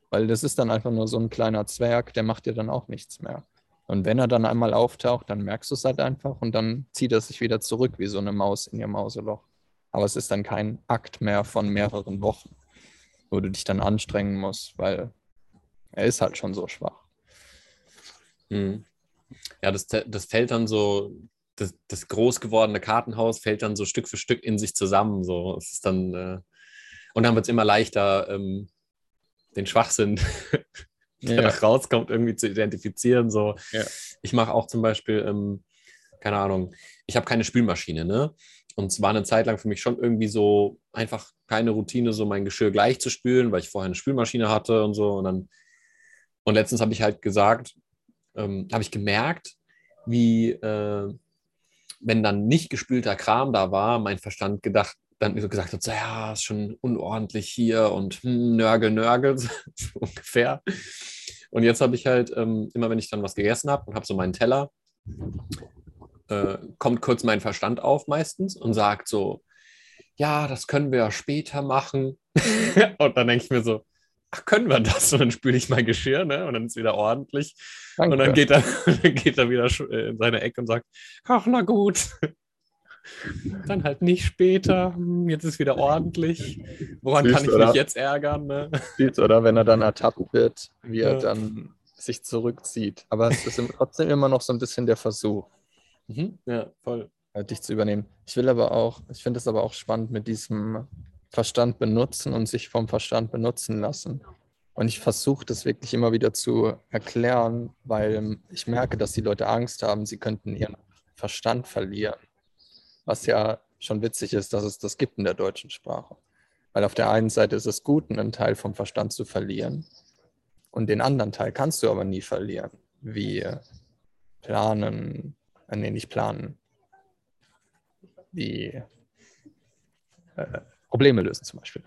weil das ist dann einfach nur so ein kleiner Zwerg, der macht dir dann auch nichts mehr. Und wenn er dann einmal auftaucht, dann merkst du es halt einfach und dann zieht er sich wieder zurück wie so eine Maus in ihr Mauseloch. Aber es ist dann kein Akt mehr von mehreren Wochen, wo du dich dann anstrengen musst, weil er ist halt schon so schwach. Mhm. Ja, das, das fällt dann so, das, das groß gewordene Kartenhaus fällt dann so Stück für Stück in sich zusammen. So. Es ist dann, äh, und dann wird es immer leichter, ähm, den Schwachsinn, der ja. rauskommt, irgendwie zu identifizieren. So. Ja. Ich mache auch zum Beispiel, ähm, keine Ahnung, ich habe keine Spülmaschine, ne? Und es war eine Zeit lang für mich schon irgendwie so einfach keine Routine, so mein Geschirr gleich zu spülen, weil ich vorher eine Spülmaschine hatte und so. Und dann, und letztens habe ich halt gesagt, ähm, habe ich gemerkt, wie, äh, wenn dann nicht gespülter Kram da war, mein Verstand gedacht, dann so gesagt hat, so, ja, ist schon unordentlich hier und hm, Nörgel, Nörgel, so ungefähr. Und jetzt habe ich halt, ähm, immer wenn ich dann was gegessen habe und habe so meinen Teller, äh, kommt kurz mein Verstand auf meistens und sagt so, ja, das können wir ja später machen. und dann denke ich mir so, ach, können wir das? Und dann spüle ich mein Geschirr, ne? Und dann ist wieder ordentlich. Danke. Und dann geht, er, geht er wieder äh, in seine Ecke und sagt, ach, na gut. Dann halt nicht später. Hm, jetzt ist wieder ordentlich. Woran Süß, kann ich oder? mich jetzt ärgern? Ne? Süß, oder wenn er dann ertappt wird, wie er dann sich zurückzieht. Aber es ist trotzdem immer noch so ein bisschen der Versuch. Mhm. Ja, voll. Halt dich zu übernehmen. Ich will aber auch, ich finde es aber auch spannend mit diesem Verstand benutzen und sich vom Verstand benutzen lassen. Und ich versuche das wirklich immer wieder zu erklären, weil ich merke, dass die Leute Angst haben, sie könnten ihren Verstand verlieren. Was ja schon witzig ist, dass es das gibt in der deutschen Sprache. Weil auf der einen Seite ist es gut, einen Teil vom Verstand zu verlieren. Und den anderen Teil kannst du aber nie verlieren. Wie planen, äh, nee, nicht planen, wie äh, Probleme lösen zum Beispiel.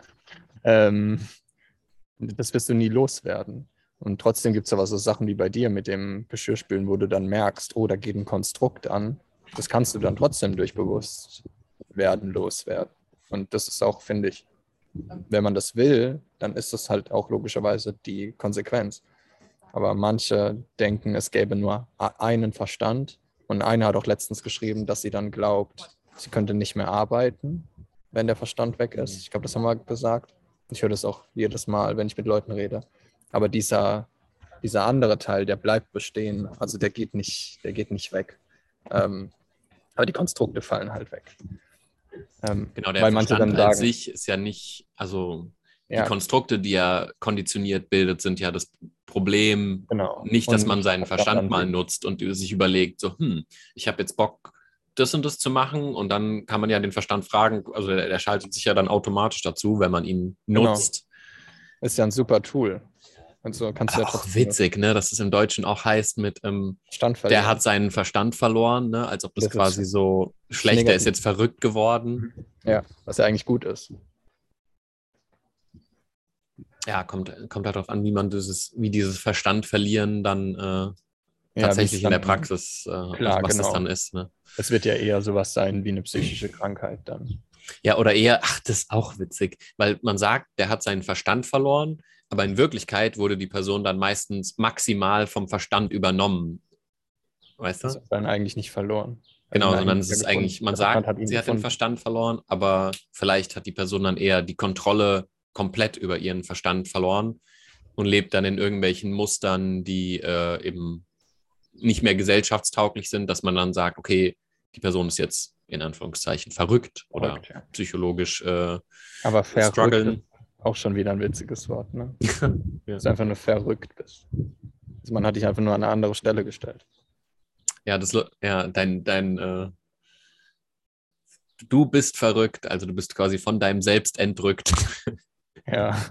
Ähm, das wirst du nie loswerden. Und trotzdem gibt es aber so Sachen wie bei dir mit dem Geschirrspülen, wo du dann merkst, oh, da geht ein Konstrukt an. Das kannst du dann trotzdem durch Bewusstwerden loswerden. Und das ist auch, finde ich, wenn man das will, dann ist das halt auch logischerweise die Konsequenz. Aber manche denken, es gäbe nur einen Verstand und eine hat auch letztens geschrieben, dass sie dann glaubt, sie könnte nicht mehr arbeiten, wenn der Verstand weg ist. Ich glaube, das haben wir gesagt. Ich höre das auch jedes Mal, wenn ich mit Leuten rede. Aber dieser, dieser andere Teil, der bleibt bestehen. Also der geht nicht, der geht nicht weg. Ähm, aber die Konstrukte fallen halt weg. Ähm, genau, der weil Verstand manche dann sagen, an sich ist ja nicht, also ja. die Konstrukte, die er konditioniert bildet, sind ja das Problem. Genau. Nicht, dass und man seinen Verstand mal nutzt und sich überlegt, so, hm, ich habe jetzt Bock, das und das zu machen. Und dann kann man ja den Verstand fragen, also der, der schaltet sich ja dann automatisch dazu, wenn man ihn genau. nutzt. Genau. Ist ja ein super Tool. Also kannst du ja Auch witzig, ne? Dass es im Deutschen auch heißt mit, ähm, der hat seinen Verstand verloren, ne? Als ob das, Das ist quasi so schlecht, der negativ. ist jetzt verrückt geworden. Ja, was ja eigentlich gut ist. Ja, kommt, kommt halt darauf an, wie man dieses, wie dieses Verstand verlieren dann äh, tatsächlich in der Praxis, äh, Klar, was genau. das dann ist. Ne? Es wird ja eher sowas sein wie eine psychische Krankheit dann. Ja, oder eher, ach, das ist auch witzig, weil man sagt, der hat seinen Verstand verloren, aber in Wirklichkeit wurde die Person dann meistens maximal vom Verstand übernommen. Weißt du? Das ist dann eigentlich nicht verloren. Genau, Also sondern nein, es ist gefunden. eigentlich, man Der sagt, ihn sie hat den. Verstand verloren, aber vielleicht hat die Person dann eher die Kontrolle komplett über ihren Verstand verloren und lebt dann in irgendwelchen Mustern, die äh, eben nicht mehr gesellschaftstauglich sind, dass man dann sagt, okay, die Person ist jetzt in Anführungszeichen verrückt oder Verrückt, ja. psychologisch äh, Aber verrückt auch schon wieder ein witziges Wort, ne? Ja. Dass du einfach nur verrückt bist. Also man hat dich einfach nur an eine andere Stelle gestellt. Ja, das, ja, dein, dein, äh, du bist verrückt, also du bist quasi von deinem Selbst entrückt. Ja.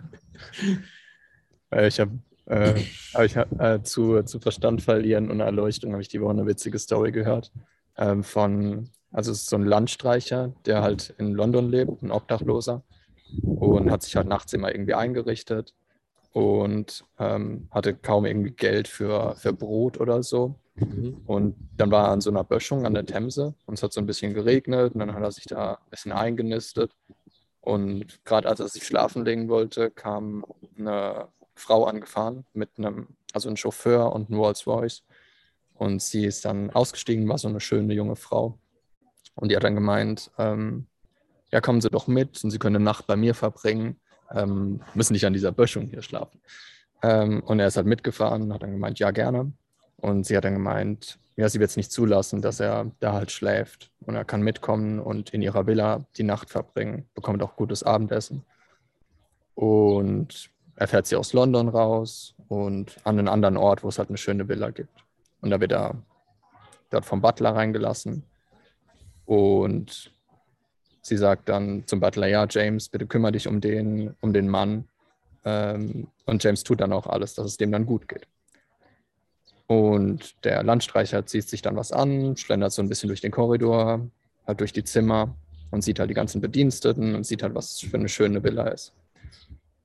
Ich habe äh, ich, äh, zu, zu Verstand verlieren und Erleuchtung habe ich die Woche eine witzige Story gehört. Ähm, von, also es ist so ein Landstreicher, der halt in London lebt, ein Obdachloser. Und hat sich halt nachts immer irgendwie eingerichtet und ähm, hatte kaum irgendwie Geld für, für Brot oder so. Und dann war er an so einer Böschung an der Themse und es hat so ein bisschen geregnet und dann hat er sich da ein bisschen eingenistet. Und gerade als er sich schlafen legen wollte, kam eine Frau angefahren mit einem, also ein Chauffeur und ein Rolls Royce. Und sie ist dann ausgestiegen, war so eine schöne junge Frau. Und die hat dann gemeint, ähm, ja, kommen Sie doch mit und Sie können eine Nacht bei mir verbringen, ähm, müssen nicht an dieser Böschung hier schlafen. Ähm, und er ist halt mitgefahren und hat dann gemeint, ja, gerne. Und sie hat dann gemeint, ja, sie wird es nicht zulassen, dass er da halt schläft. Und er kann mitkommen und in ihrer Villa die Nacht verbringen, bekommt auch gutes Abendessen. Und er fährt sie aus London raus und an einen anderen Ort, wo es halt eine schöne Villa gibt. Und da wird er dort vom Butler reingelassen. Und sie sagt dann zum Butler, ja, James, bitte kümmere dich um den, um den Mann. Ähm, und James tut dann auch alles, dass es dem dann gut geht. Und der Landstreicher zieht sich dann was an, schlendert so ein bisschen durch den Korridor, halt durch die Zimmer und sieht halt die ganzen Bediensteten und sieht halt, was für eine schöne Villa ist.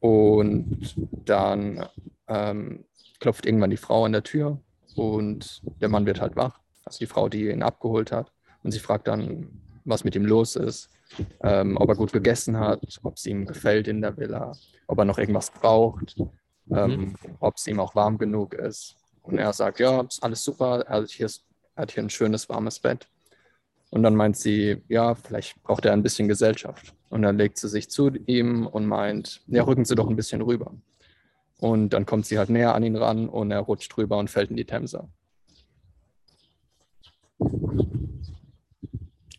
Und dann ähm, klopft irgendwann die Frau an der Tür und der Mann wird halt wach, also die Frau, die ihn abgeholt hat. Und sie fragt dann, was mit ihm los ist, ähm, ob er gut gegessen hat, ob es ihm gefällt in der Villa, ob er noch irgendwas braucht, ähm, ob es ihm auch warm genug ist. Und er sagt, ja, ist alles super, er hat, hier, er hat hier ein schönes, warmes Bett. Und dann meint sie, ja, vielleicht braucht er ein bisschen Gesellschaft. Und dann legt sie sich zu ihm und meint, ja, rücken Sie doch ein bisschen rüber. Und dann kommt sie halt näher an ihn ran und er rutscht rüber und fällt in die Themse.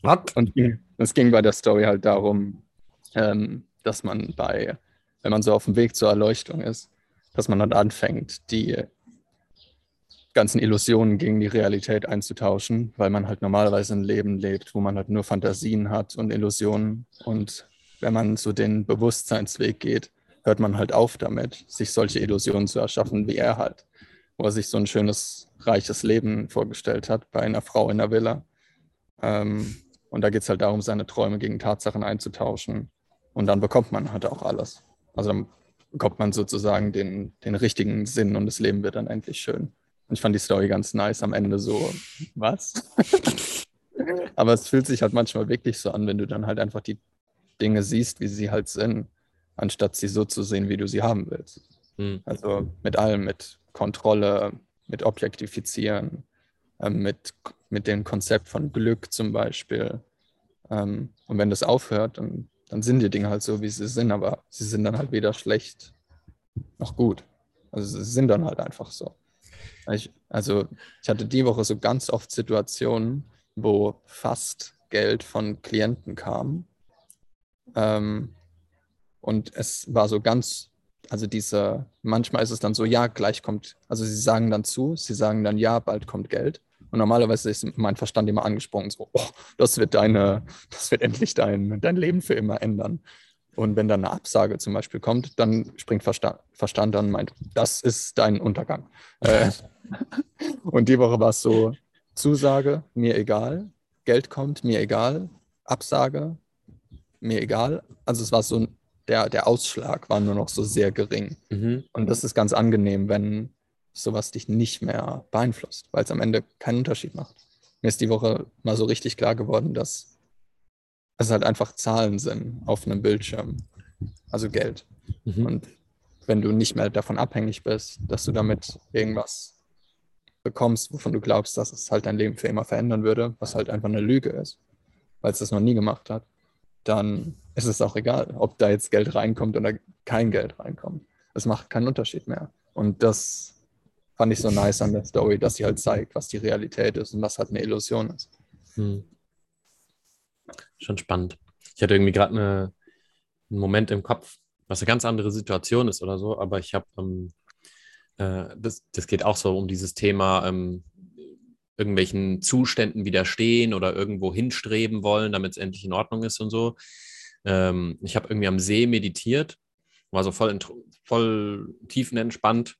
Was? Und es ging bei der Story halt darum, ähm, dass man bei, wenn man so auf dem Weg zur Erleuchtung ist, dass man dann anfängt, die ganzen Illusionen gegen die Realität einzutauschen, weil man halt normalerweise ein Leben lebt, wo man halt nur Fantasien hat und Illusionen. Und wenn man so den Bewusstseinsweg geht, hört man halt auf damit, sich solche Illusionen zu erschaffen, wie er halt, wo er sich so ein schönes, reiches Leben vorgestellt hat bei einer Frau in der Villa. Ähm, und da geht es halt darum, seine Träume gegen Tatsachen einzutauschen. Und dann bekommt man halt auch alles. Also dann bekommt man sozusagen den, den richtigen Sinn und das Leben wird dann endlich schön. Und ich fand die Story ganz nice am Ende so, was? Aber es fühlt sich halt manchmal wirklich so an, wenn du dann halt einfach die Dinge siehst, wie sie halt sind, anstatt sie so zu sehen, wie du sie haben willst. Hm. Also mit allem, mit Kontrolle, mit Objektifizieren, ähm, mit, mit dem Konzept von Glück zum Beispiel. Ähm, und wenn das aufhört, dann, dann sind die Dinge halt so, wie sie sind, aber sie sind dann halt weder schlecht noch gut. Also sie sind dann halt einfach so. Ich, also ich hatte die Woche so ganz oft Situationen, wo fast Geld von Klienten kam. Ähm, und es war so ganz, also diese, manchmal ist es dann so, ja, gleich kommt, also sie sagen dann zu, sie sagen dann, ja, bald kommt Geld. Und normalerweise ist mein Verstand immer angesprungen, so, oh, das wird deine, das wird endlich dein, dein Leben für immer ändern. Und wenn dann eine Absage zum Beispiel kommt, dann springt Verstand, Verstand an und meint, das ist dein Untergang. äh, und die Woche war es so, Zusage, mir egal, Geld kommt, mir egal, Absage, mir egal. Also es war so, der, der Ausschlag war nur noch so sehr gering. Mhm. Und das ist ganz angenehm, wenn sowas dich nicht mehr beeinflusst, weil es am Ende keinen Unterschied macht. Mir ist die Woche mal so richtig klar geworden, dass es halt einfach Zahlen sind auf einem Bildschirm, also Geld. Mhm. Und wenn du nicht mehr davon abhängig bist, dass du damit irgendwas bekommst, wovon du glaubst, dass es halt dein Leben für immer verändern würde, was halt einfach eine Lüge ist, weil es das noch nie gemacht hat, dann ist es auch egal, ob da jetzt Geld reinkommt oder kein Geld reinkommt. Es macht keinen Unterschied mehr. Und das fand ich so nice an der Story, dass sie halt zeigt, was die Realität ist und was halt eine Illusion ist. Hm. Schon spannend. Ich hatte irgendwie gerade eine, einen Moment im Kopf, was eine ganz andere Situation ist oder so, aber ich habe, ähm, äh, das, das geht auch so um dieses Thema, ähm, irgendwelchen Zuständen widerstehen oder irgendwo hinstreben wollen, damit es endlich in Ordnung ist und so. Ähm, ich habe irgendwie am See meditiert, war so voll, voll tiefenentspannt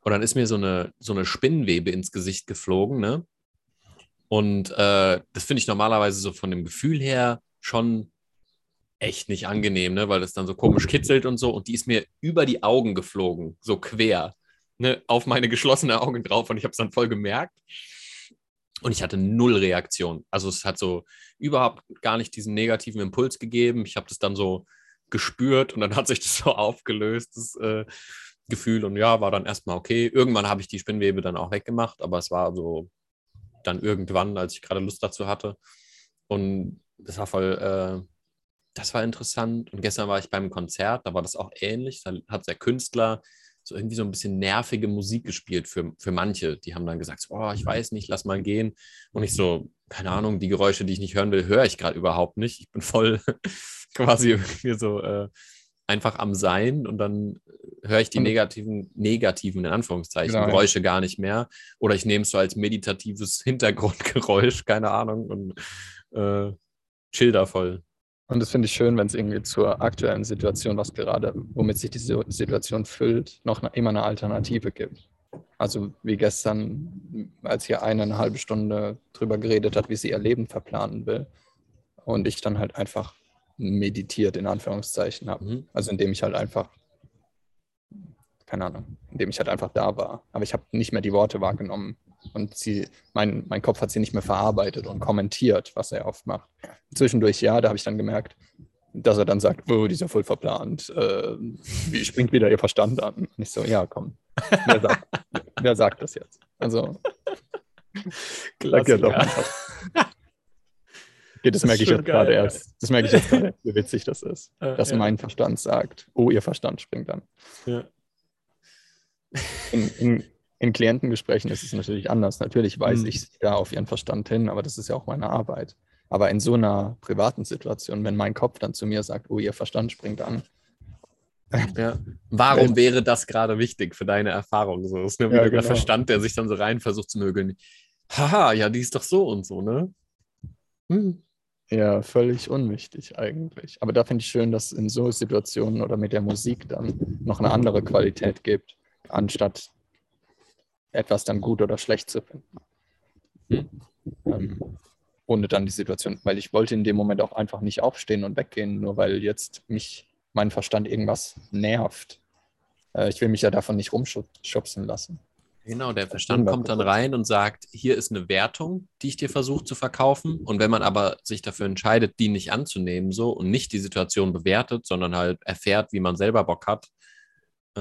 und dann ist mir so eine, so eine Spinnwebe ins Gesicht geflogen, ne? Und äh, das finde ich normalerweise so von dem Gefühl her schon echt nicht angenehm, ne? weil das dann so komisch kitzelt und so. Und die ist mir über die Augen geflogen, so quer, ne? auf meine geschlossenen Augen drauf. Und ich habe es dann voll gemerkt. Und ich hatte null Reaktion. Also es hat so überhaupt gar nicht diesen negativen Impuls gegeben. Ich habe das dann so gespürt und dann hat sich das so aufgelöst, das äh, Gefühl. Und ja, war dann erstmal okay. Irgendwann habe ich die Spinnwebe dann auch weggemacht, aber es war so dann irgendwann, als ich gerade Lust dazu hatte. Und das war voll, äh, das war interessant. Und gestern war ich beim Konzert, da war das auch ähnlich. Da hat der Künstler so irgendwie so ein bisschen nervige Musik gespielt für, für manche. Die haben dann gesagt, oh, ich weiß nicht, lass mal gehen. Und ich so, keine Ahnung, die Geräusche, die ich nicht hören will, höre ich gerade überhaupt nicht. Ich bin voll quasi irgendwie so äh, einfach am Sein und dann höre ich die negativen, negativen in Anführungszeichen, Genau, ja. Geräusche gar nicht mehr. Oder ich nehme es so als meditatives Hintergrundgeräusch, keine Ahnung, und äh, chill da voll. Und das finde ich schön, wenn es irgendwie zur aktuellen Situation, was gerade, womit sich diese Situation füllt, noch eine, immer eine Alternative gibt. Also wie gestern, als hier eine, eine halbe Stunde drüber geredet hat, wie sie ihr Leben verplanen will. Und ich dann halt einfach meditiert in Anführungszeichen habe. Mhm. Also indem ich halt einfach, keine Ahnung, indem ich halt einfach da war. Aber ich habe nicht mehr die Worte wahrgenommen. Und sie, mein, mein Kopf hat sie nicht mehr verarbeitet und kommentiert, was er oft macht. Zwischendurch, ja, da habe ich dann gemerkt, dass er dann sagt, oh, die ist ja voll verplant. Äh, wie springt wieder ihr Verstand an? Und ich so, ja, komm. Wer sagt, wer sagt das jetzt? Also, sag ja doch einfach. Okay, das, Das merke ich jetzt gerade ja. erst. Das merke ich jetzt gerade, wie witzig das ist. Äh, Dass ja. mein Verstand sagt, oh, ihr Verstand springt an. Ja. In, in, in Klientengesprächen ist es natürlich anders. Natürlich weise Mhm. ich da auf ihren Verstand hin, aber das ist ja auch meine Arbeit. Aber in so einer privaten Situation, wenn mein Kopf dann zu mir sagt, oh, ihr Verstand springt an, Ja. Warum wäre das gerade wichtig für deine Erfahrung? So ist nur Ja, wieder der genau. Verstand, der sich dann so rein versucht zu mögeln. Haha, ja, die ist doch so und so, ne? Hm. Ja, völlig unwichtig eigentlich. Aber da finde ich schön, dass es in so Situationen oder mit der Musik dann noch eine andere Qualität gibt, anstatt etwas dann gut oder schlecht zu finden. Hm. Ähm, ohne dann die Situation, weil ich wollte in dem Moment auch einfach nicht aufstehen und weggehen, nur weil jetzt mich mein Verstand irgendwas nervt. Äh, ich will mich ja davon nicht rumschubsen lassen. Genau, der Verstand kommt dann rein und sagt, hier ist eine Wertung, die ich dir versuche zu verkaufen. Und wenn man aber sich dafür entscheidet, die nicht anzunehmen, so und nicht die Situation bewertet, sondern halt erfährt, wie man selber Bock hat, äh,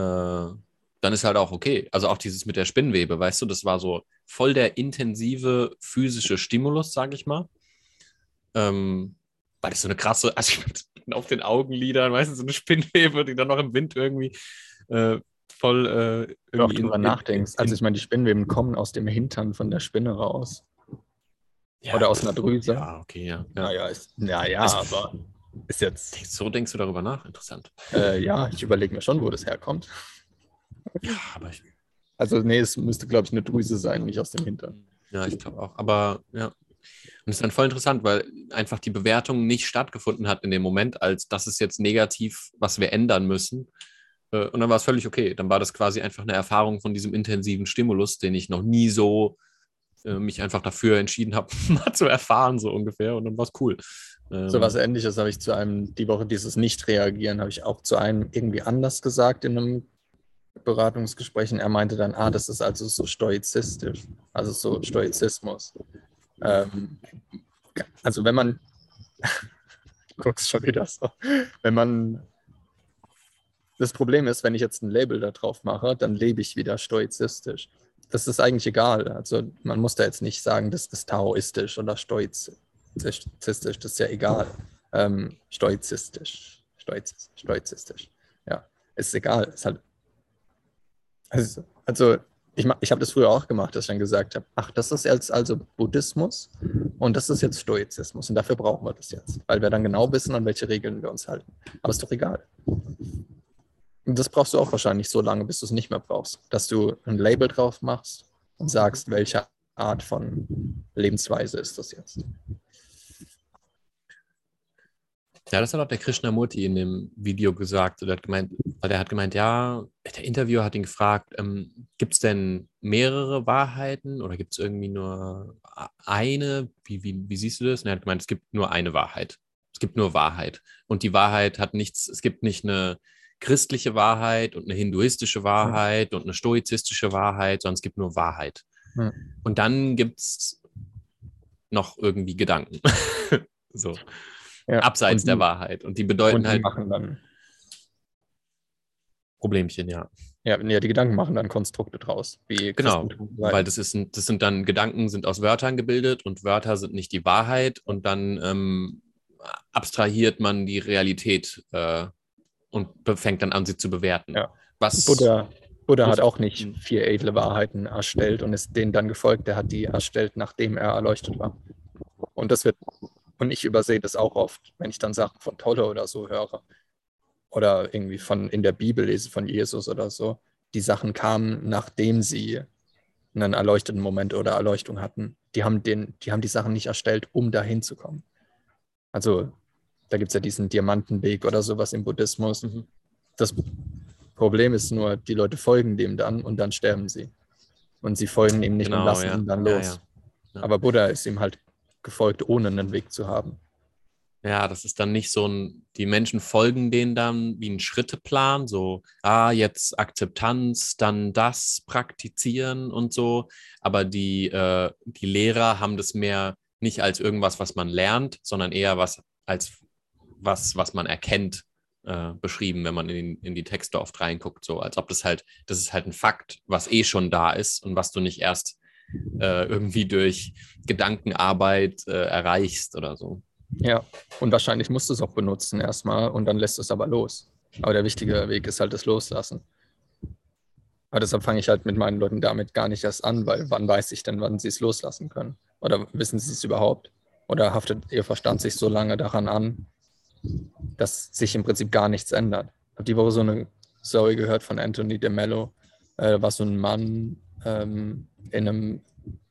dann ist halt auch okay. Also auch dieses mit der Spinnwebe, weißt du, das war so voll der intensive physische Stimulus, sage ich mal. Ähm, weil das so eine krasse, also auf den Augenlidern, weißt du, so eine Spinnwebe, die dann noch im Wind irgendwie äh, voll äh, Wenn du auch irgendwie drüber nachdenkst. Also ich meine, die Spinnweben kommen aus dem Hintern von der Spinne raus. Ja, Oder aus einer Drüse. Ja, okay, ja. ja. Naja, ist, na ja, Also- aber ist jetzt, Denkst- So denkst du darüber nach? Interessant. äh, ja, ich überlege mir schon, wo das herkommt. Ja, aber ich, Also nee, es müsste, glaube ich, eine Drüse sein, nicht aus dem Hintern. ja, ich glaube auch. Aber ja, Und es ist dann voll interessant, weil einfach die Bewertung nicht stattgefunden hat in dem Moment, als das ist jetzt negativ, was wir ändern müssen. Äh, und dann war es völlig okay. Dann war das quasi einfach eine Erfahrung von diesem intensiven Stimulus, den ich noch nie so äh, mich einfach dafür entschieden habe, mal zu erfahren, so ungefähr. Und dann war es cool. Ähm, so was ähnliches habe ich zu einem, die Woche dieses Nicht-Reagieren, habe ich auch zu einem irgendwie anders gesagt in einem Beratungsgespräch. Und er meinte dann, ah, das ist also so stoizistisch, also so Stoizismus. Ähm, also wenn man, guckst schon wieder so, wenn man, das Problem ist, wenn ich jetzt ein Label da drauf mache, dann lebe ich wieder stoizistisch. Das ist eigentlich egal. Also man muss da jetzt nicht sagen, das ist taoistisch oder stoizistisch. Das ist ja egal. Ähm, stoizistisch. Stoizistisch. Stoizistisch. Ja, ist egal. Ist halt, also, also ich, ich habe das früher auch gemacht, dass ich dann gesagt habe, ach, das ist jetzt also Buddhismus und das ist jetzt Stoizismus und dafür brauchen wir das jetzt, weil wir dann genau wissen, an welche Regeln wir uns halten. Aber ist doch egal. Und das brauchst du auch wahrscheinlich so lange, bis du es nicht mehr brauchst, dass du ein Label drauf machst und sagst, welche Art von Lebensweise ist das jetzt. Ja, das hat auch der Krishnamurti in dem Video gesagt. Der hat gemeint, weil er hat gemeint, ja, der Interviewer hat ihn gefragt, ähm, gibt es denn mehrere Wahrheiten oder gibt es irgendwie nur eine? Wie, wie, wie siehst du das? Und er hat gemeint, es gibt nur eine Wahrheit. Es gibt nur Wahrheit. Und die Wahrheit hat nichts, es gibt nicht eine christliche Wahrheit und eine hinduistische Wahrheit und eine stoizistische Wahrheit, sondern es gibt nur Wahrheit. Ja. Und dann gibt es noch irgendwie Gedanken. so ja. abseits die, der Wahrheit. Und die bedeuten und die halt. Machen dann Problemchen, ja. Ja, ja, die Gedanken machen dann Konstrukte draus. Genau, weil das, ist, das sind dann Gedanken, sind aus Wörtern gebildet und Wörter sind nicht die Wahrheit und dann ähm, abstrahiert man die Realität äh, und fängt dann an, sie zu bewerten. Ja. Was Buddha, Buddha hat auch nicht vier edle Wahrheiten erstellt und ist denen dann gefolgt. Der hat die erstellt, nachdem er erleuchtet war. Und das wird und ich übersehe das auch oft, wenn ich dann Sachen von Tolle oder so höre. Oder irgendwie von in der Bibel lese von Jesus oder so. Die Sachen kamen, nachdem sie einen erleuchteten Moment oder Erleuchtung hatten. Die haben, den, die, haben die Sachen nicht erstellt, um dahin zu kommen. Also da gibt es ja diesen Diamantenweg oder sowas im Buddhismus. Mhm. Das Problem ist nur, die Leute folgen dem dann und dann sterben sie. Und sie folgen ihm nicht genau, und lassen ja. ihn dann los. Ja, ja. Aber Buddha ist ihm halt gefolgt, ohne einen Weg zu haben. Ja, das ist dann nicht so ein, die Menschen folgen denen dann wie ein Schritteplan, so, ah, jetzt Akzeptanz, dann das praktizieren und so. Aber die, äh, die Lehrer haben das mehr nicht als irgendwas, was man lernt, sondern eher was als was, was man erkennt, äh, beschrieben, wenn man in, in die Texte oft reinguckt. So, als ob das halt, das ist halt ein Fakt, was eh schon da ist und was du nicht erst äh, irgendwie durch Gedankenarbeit äh, erreichst oder so. Ja, und wahrscheinlich musst du es auch benutzen erstmal und dann lässt du es aber los. Aber der wichtige Weg ist halt das Loslassen. Aber deshalb fange ich halt mit meinen Leuten damit gar nicht erst an, weil wann weiß ich denn, wann sie es loslassen können? Oder wissen sie es überhaupt? Oder haftet ihr Verstand sich so lange daran an, dass sich im Prinzip gar nichts ändert? Ich habe die Woche so eine Story gehört von Anthony de Mello. Äh, war so ein Mann, ähm, in einem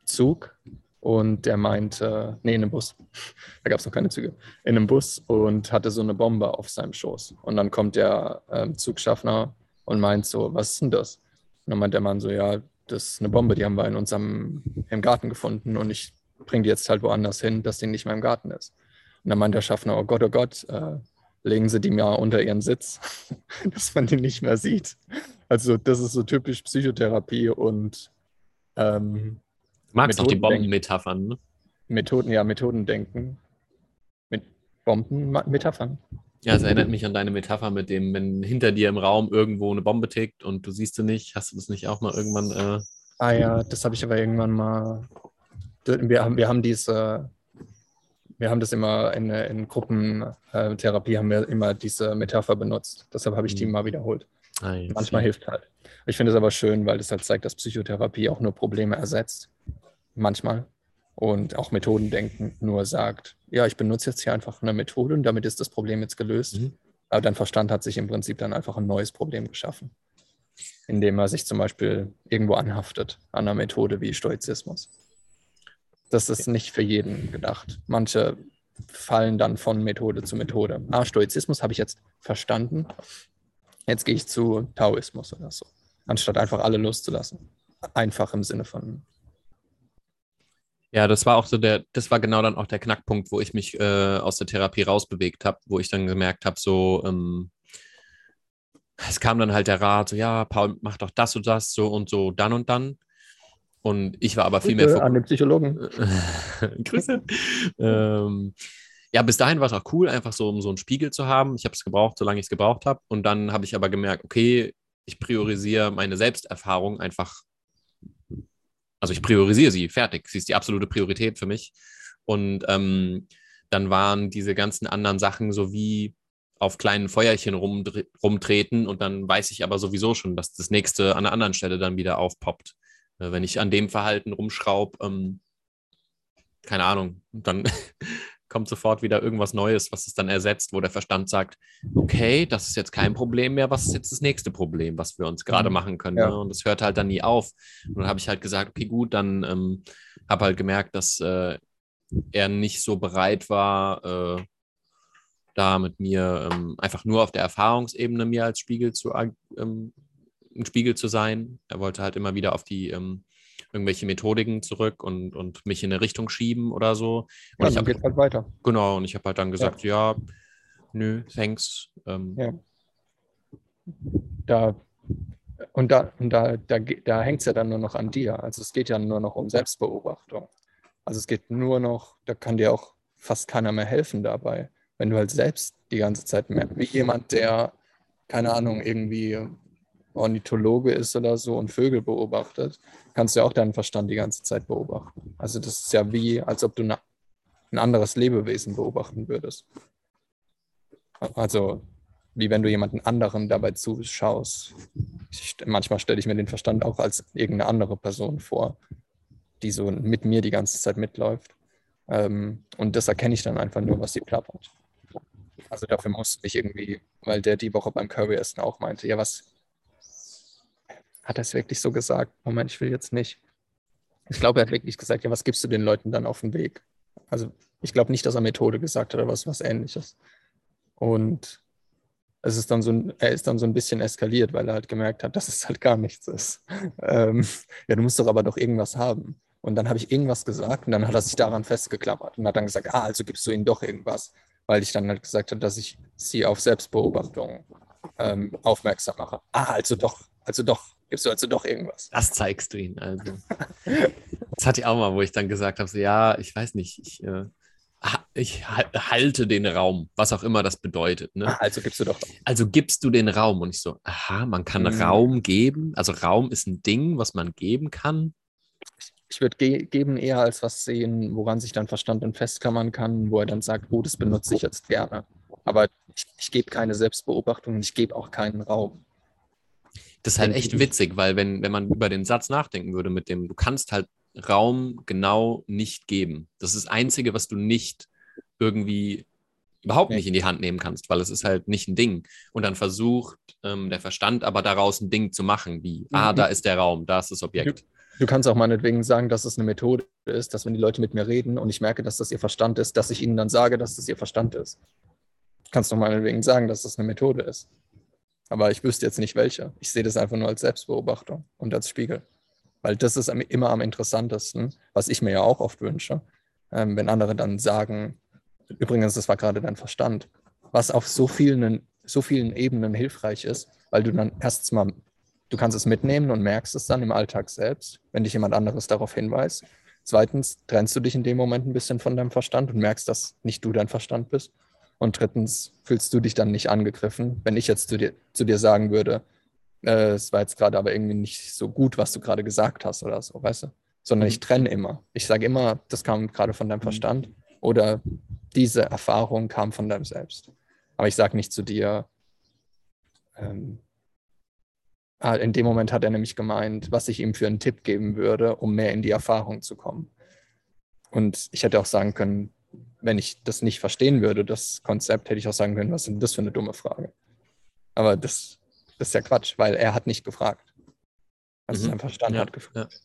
Zug und der meinte, nee, in einem Bus, da gab es noch keine Züge, in einem Bus und hatte so eine Bombe auf seinem Schoß. Und dann kommt der ähm, Zugschaffner und meint so, was ist denn das? Und dann meint der Mann so, ja, das ist eine Bombe, die haben wir in unserem im Garten gefunden und ich bringe die jetzt halt woanders hin, dass die nicht mehr im Garten ist. Und dann meint der Schaffner, oh Gott, oh Gott, äh, legen Sie die mal unter Ihren Sitz, dass man die nicht mehr sieht. Also das ist so typisch Psychotherapie und ähm, du magst auch die Bombenmetaphern, ne? Methoden, ja, Methodendenken. Mit Bombenmetaphern. Ja, es erinnert mich an deine Metapher mit dem, wenn hinter dir im Raum irgendwo eine Bombe tickt und du siehst sie nicht. Hast du das nicht auch mal irgendwann? Äh... Ah ja, das habe ich aber irgendwann mal. Wir haben, wir haben diese, wir haben das immer in, in Gruppentherapie haben wir immer diese Metapher benutzt. Deshalb habe ich die mhm. mal wiederholt. Ah, Manchmal hilft halt. Ich finde es aber schön, weil das halt zeigt, dass Psychotherapie auch nur Probleme ersetzt. Manchmal. Und auch Methodendenken nur sagt, ja, ich benutze jetzt hier einfach eine Methode und damit ist das Problem jetzt gelöst. Mhm. Aber dein Verstand hat sich im Prinzip dann einfach ein neues Problem geschaffen, indem er sich zum Beispiel irgendwo anhaftet an einer Methode wie Stoizismus. Das ist nicht für jeden gedacht. Manche fallen dann von Methode zu Methode. Ah, Stoizismus habe ich jetzt verstanden. Jetzt gehe ich zu Taoismus oder so. Anstatt einfach alle loszulassen. Einfach im Sinne von. Ja, das war auch so der, das war genau dann auch der Knackpunkt, wo ich mich äh, aus der Therapie rausbewegt habe, wo ich dann gemerkt habe, so, ähm, es kam dann halt der Rat, so, ja, Paul, mach doch das und das, so und so, dann und dann. Und ich war aber viel Grüße mehr an den Psychologen. Grüße. ähm, ja, bis dahin war es auch cool, einfach so, um so einen Spiegel zu haben. Ich habe es gebraucht, solange ich es gebraucht habe. Und dann habe ich aber gemerkt, okay, ich priorisiere meine Selbsterfahrung einfach. Also ich priorisiere sie, fertig. Sie ist die absolute Priorität für mich. Und ähm, dann waren diese ganzen anderen Sachen so wie auf kleinen Feuerchen rumtreten und dann weiß ich aber sowieso schon, dass das nächste an einer anderen Stelle dann wieder aufpoppt. Äh, wenn ich an dem Verhalten rumschraube, ähm, keine Ahnung, dann kommt sofort wieder irgendwas Neues, was es dann ersetzt, wo der Verstand sagt, okay, das ist jetzt kein Problem mehr, was ist jetzt das nächste Problem, was wir uns gerade mhm. machen können. Ja. Ne? Und das hört halt dann nie auf. Und dann habe ich halt gesagt, okay, gut, dann ähm, habe halt gemerkt, dass äh, er nicht so bereit war, äh, da mit mir ähm, einfach nur auf der Erfahrungsebene mir als Spiegel zu, ähm, ein Spiegel zu sein. Er wollte halt immer wieder auf die ähm, irgendwelche Methodiken zurück und, und mich in eine Richtung schieben oder so. Und ja, ich habe halt weiter. Genau, und ich habe halt dann gesagt, ja, ja nö, thanks. Ähm, ja. Da und da, und da, da, da hängt es ja dann nur noch an dir. Also es geht ja nur noch um Selbstbeobachtung. Also es geht nur noch, da kann dir auch fast keiner mehr helfen dabei, wenn du halt selbst die ganze Zeit mehr, wie jemand, der, keine Ahnung, irgendwie Ornithologe ist oder so und Vögel beobachtet, kannst du ja auch deinen Verstand die ganze Zeit beobachten. Also das ist ja wie, als ob du ein anderes Lebewesen beobachten würdest. Also wie wenn du jemanden anderen dabei zuschaust. Ich, manchmal stelle ich mir den Verstand auch als irgendeine andere Person vor, die so mit mir die ganze Zeit mitläuft. Ähm, und das erkenne ich dann einfach nur, was sie plappert. Also dafür muss ich irgendwie, weil der die Woche beim Curry essen auch meinte, ja, was, hat er es wirklich so gesagt? Moment, ich will jetzt nicht. Ich glaube, er hat wirklich gesagt, ja, was gibst du den Leuten dann auf den Weg? Also ich glaube nicht, dass er Methode gesagt hat oder was, was ähnliches. Und es ist dann so er ist dann so ein bisschen eskaliert, weil er halt gemerkt hat, dass es halt gar nichts ist. Ähm, ja, du musst doch aber doch irgendwas haben. Und dann habe ich irgendwas gesagt und dann hat er sich daran festgeklammert und hat dann gesagt, ah, also gibst du ihnen doch irgendwas, weil ich dann halt gesagt habe, dass ich sie auf Selbstbeobachtung ähm, aufmerksam mache. Ah, also doch, also doch, gibst du also doch irgendwas. Das zeigst du ihnen also. das hatte ich auch mal, wo ich dann gesagt habe, so, ja, ich weiß nicht, ich, äh, ich halte den Raum, was auch immer das bedeutet. Ne? Ah, also gibst du doch. Also gibst du den Raum und ich so, aha, man kann mhm. Raum geben. Also Raum ist ein Ding, was man geben kann. Ich würde ge geben eher als was sehen, woran sich dann Verstand dann festklammern kann, wo er dann sagt, oh, das benutze ich jetzt gerne. Aber ich, ich gebe keine Selbstbeobachtung, ich gebe auch keinen Raum. Das ist halt echt witzig, weil wenn, wenn man über den Satz nachdenken würde mit dem, du kannst halt Raum genau nicht geben. Das ist das Einzige, was du nicht irgendwie überhaupt nicht in die Hand nehmen kannst, weil es ist halt nicht ein Ding. Und dann versucht ähm, der Verstand aber daraus ein Ding zu machen, wie, mhm. ah, da ist der Raum, da ist das Objekt. Du, du kannst auch meinetwegen sagen, dass es eine Methode ist, dass wenn die Leute mit mir reden und ich merke, dass das ihr Verstand ist, dass ich ihnen dann sage, dass das ihr Verstand ist. Du kannst doch meinetwegen sagen, dass das eine Methode ist. Aber ich wüsste jetzt nicht welche. Ich sehe das einfach nur als Selbstbeobachtung und als Spiegel. Weil das ist immer am interessantesten, was ich mir ja auch oft wünsche, ähm, wenn andere dann sagen, übrigens, das war gerade dein Verstand, was auf so vielen, so vielen Ebenen hilfreich ist, weil du dann erstens mal, du kannst es mitnehmen und merkst es dann im Alltag selbst, wenn dich jemand anderes darauf hinweist. Zweitens trennst du dich in dem Moment ein bisschen von deinem Verstand und merkst, dass nicht du dein Verstand bist. Und drittens fühlst du dich dann nicht angegriffen, wenn ich jetzt zu dir, zu dir sagen würde, äh, es war jetzt gerade aber irgendwie nicht so gut, was du gerade gesagt hast oder so, weißt du? Sondern ich mhm. trenne immer. Ich sage immer, das kam gerade von deinem mhm. Verstand oder diese Erfahrung kam von deinem Selbst. Aber ich sage nicht zu dir, ähm, ah, in dem Moment hat er nämlich gemeint, was ich ihm für einen Tipp geben würde, um mehr in die Erfahrung zu kommen. Und ich hätte auch sagen können, wenn ich das nicht verstehen würde, das Konzept, hätte ich auch sagen können, was ist denn das für eine dumme Frage? Aber das, das ist ja Quatsch, weil er hat nicht gefragt. Also mhm. sein Verstand ja, hat gefragt. Ja.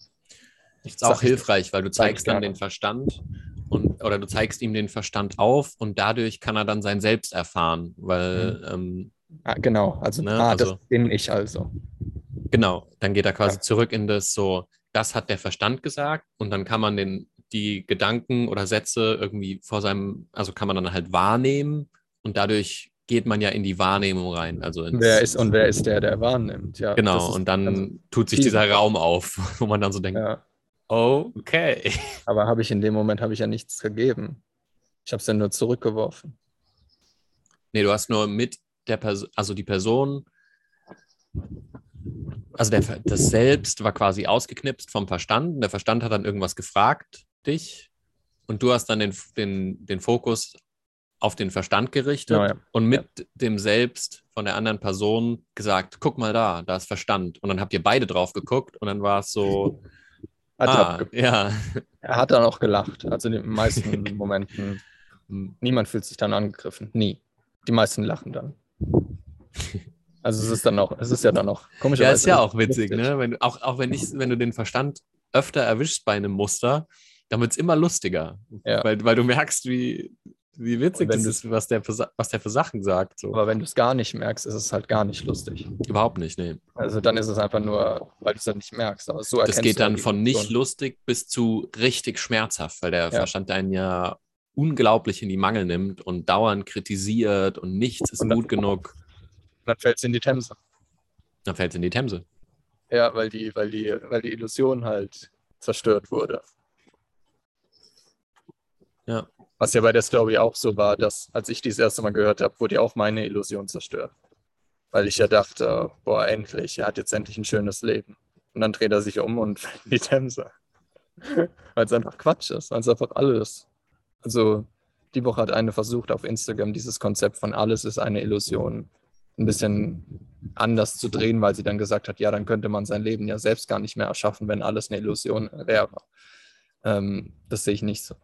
Das ist auch hilfreich, weil du zeigst dann den Verstand und oder du zeigst ihm den Verstand auf und dadurch kann er dann sein Selbst erfahren, weil mhm. ähm, ah, genau, also, ne, ah, also, das bin ich also. Genau, dann geht er quasi ja. zurück in das so, das hat der Verstand gesagt und dann kann man den die Gedanken oder Sätze irgendwie vor seinem, also kann man dann halt wahrnehmen und dadurch geht man ja in die Wahrnehmung rein. Also wer ist und wer ist der, der wahrnimmt? Ja, genau, und dann also tut sich dieser Raum auf, wo man dann so denkt, ja. okay. Aber habe ich in dem Moment habe ich ja nichts gegeben. Ich habe es ja nur zurückgeworfen. Nee, du hast nur mit der Person, also die Person, also der, das Selbst war quasi ausgeknipst vom Verstand. Der Verstand hat dann irgendwas gefragt, dich, und du hast dann den, den, den Fokus auf den Verstand gerichtet ja, ja. und mit ja. dem Selbst von der anderen Person gesagt, guck mal da, da ist Verstand. Und dann habt ihr beide drauf geguckt und dann war es so. Hat ah, ja. Er hat dann auch gelacht. Also in den meisten Momenten. Niemand fühlt sich dann angegriffen. Nie. Die meisten lachen dann. Also es ist dann auch, es ist ja dann auch komisch. Ja, ist ja auch witzig, lustig. ne? Wenn, auch, auch wenn, ich, wenn du den Verstand öfter erwischst bei einem Muster, dann wird es immer lustiger. Ja. Weil, weil du merkst, wie, wie witzig das ist, was der, für, was der für Sachen sagt. So. Aber wenn du es gar nicht merkst, ist es halt gar nicht lustig. Überhaupt nicht, nee. Also dann ist es einfach nur, weil du es dann nicht merkst. Aber so das geht dann von nicht lustig bis zu richtig schmerzhaft, weil der ja. Verstand einen ja unglaublich in die Mangel nimmt und dauernd kritisiert und nichts ist und dann, gut genug. Dann fällt es in die Themse. Dann fällt es in die Themse. Ja, weil die, weil die, weil die Illusion halt zerstört wurde. Ja. Was ja bei der Story auch so war, dass als ich die das erste Mal gehört habe, wurde ja auch meine Illusion zerstört. Weil ich ja dachte, boah, endlich, er hat jetzt endlich ein schönes Leben. Und dann dreht er sich um und fällt in die Themse. weil es einfach Quatsch ist, weil es einfach alles. Also, die Woche hat eine versucht auf Instagram dieses Konzept von alles ist eine Illusion ein bisschen anders zu drehen, weil sie dann gesagt hat, ja, dann könnte man sein Leben ja selbst gar nicht mehr erschaffen, wenn alles eine Illusion wäre. Ähm, das sehe ich nicht so.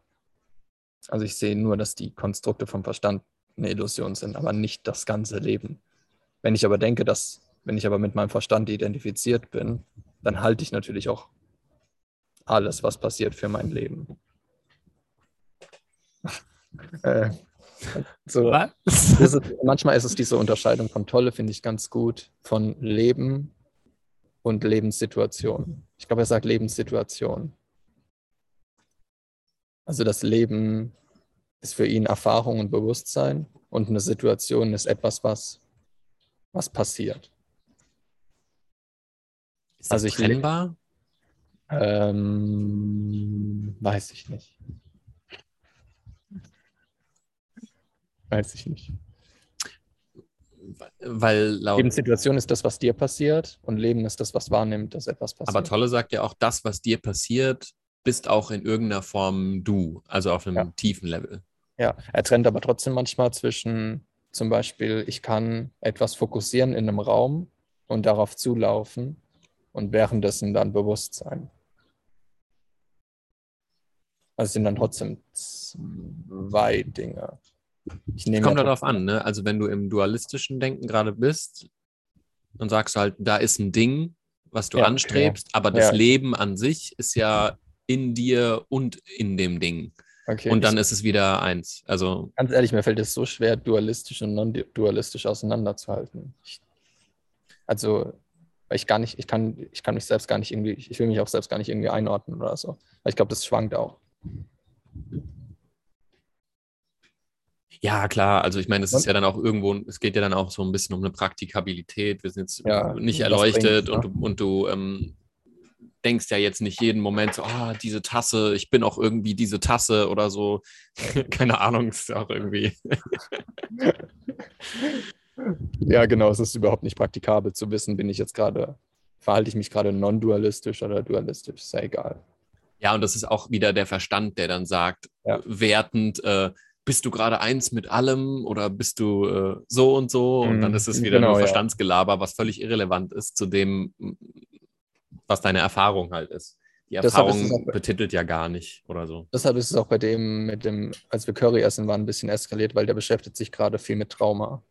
Also ich sehe nur, dass die Konstrukte vom Verstand eine Illusion sind, aber nicht das ganze Leben. Wenn ich aber denke, dass, wenn ich aber mit meinem Verstand identifiziert bin, dann halte ich natürlich auch alles, was passiert für mein Leben. äh, so. Ist, manchmal ist es diese Unterscheidung von Tolle, finde ich ganz gut, von Leben und Lebenssituation. Ich glaube, er sagt Lebenssituation. Also das Leben ist für ihn Erfahrung und Bewusstsein und eine Situation ist etwas, was, was passiert. Ist das also ich trennbar? Ähm, weiß ich nicht. Weiß ich nicht. Weil laut Lebenssituation ist das, was dir passiert und Leben ist das, was wahrnimmt, dass etwas passiert. Aber Tolle sagt ja auch, das, was dir passiert, bist auch in irgendeiner Form du, also auf einem ja. tiefen Level. Ja, er trennt aber trotzdem manchmal zwischen zum Beispiel, ich kann etwas fokussieren in einem Raum und darauf zulaufen und währenddessen dann bewusst sein. Also sind dann trotzdem zwei Dinge. Ich nehme kommt darauf an, ne? Also wenn du im dualistischen Denken gerade bist, dann sagst du halt, da ist ein Ding, was du ja, anstrebst, okay. aber das ja. Leben an sich ist ja in dir und in dem Ding. Okay, und dann ist es wieder eins. Also ganz ehrlich, mir fällt es so schwer, dualistisch und non-dualistisch auseinanderzuhalten. Ich, also, weil ich gar nicht, ich kann, ich kann mich selbst gar nicht irgendwie, ich will mich auch selbst gar nicht irgendwie einordnen oder so. Weil ich glaube, das schwankt auch. Ja, klar. Also ich meine, es ist ja dann auch irgendwo, es geht ja dann auch so ein bisschen um eine Praktikabilität. Wir sind jetzt ja, nicht erleuchtet und, du, und du ähm, denkst ja jetzt nicht jeden Moment so, ah, oh, diese Tasse, ich bin auch irgendwie diese Tasse oder so. Keine Ahnung, ist auch irgendwie. ja, genau, es ist überhaupt nicht praktikabel zu wissen, bin ich jetzt gerade, verhalte ich mich gerade non-dualistisch oder dualistisch, ist ja egal. Ja, und das ist auch wieder der Verstand, der dann sagt, ja. wertend, äh, bist du gerade eins mit allem oder bist du äh, so und so? Und dann mhm. ist es wieder genau, nur Verstandsgelaber, was völlig irrelevant ist zu dem, was deine Erfahrung halt ist. Die Erfahrung betitelt ja gar nicht oder so. Deshalb ist es auch bei dem, mit dem, als wir Curry essen waren, ein bisschen eskaliert, weil der beschäftigt sich gerade viel mit Trauma.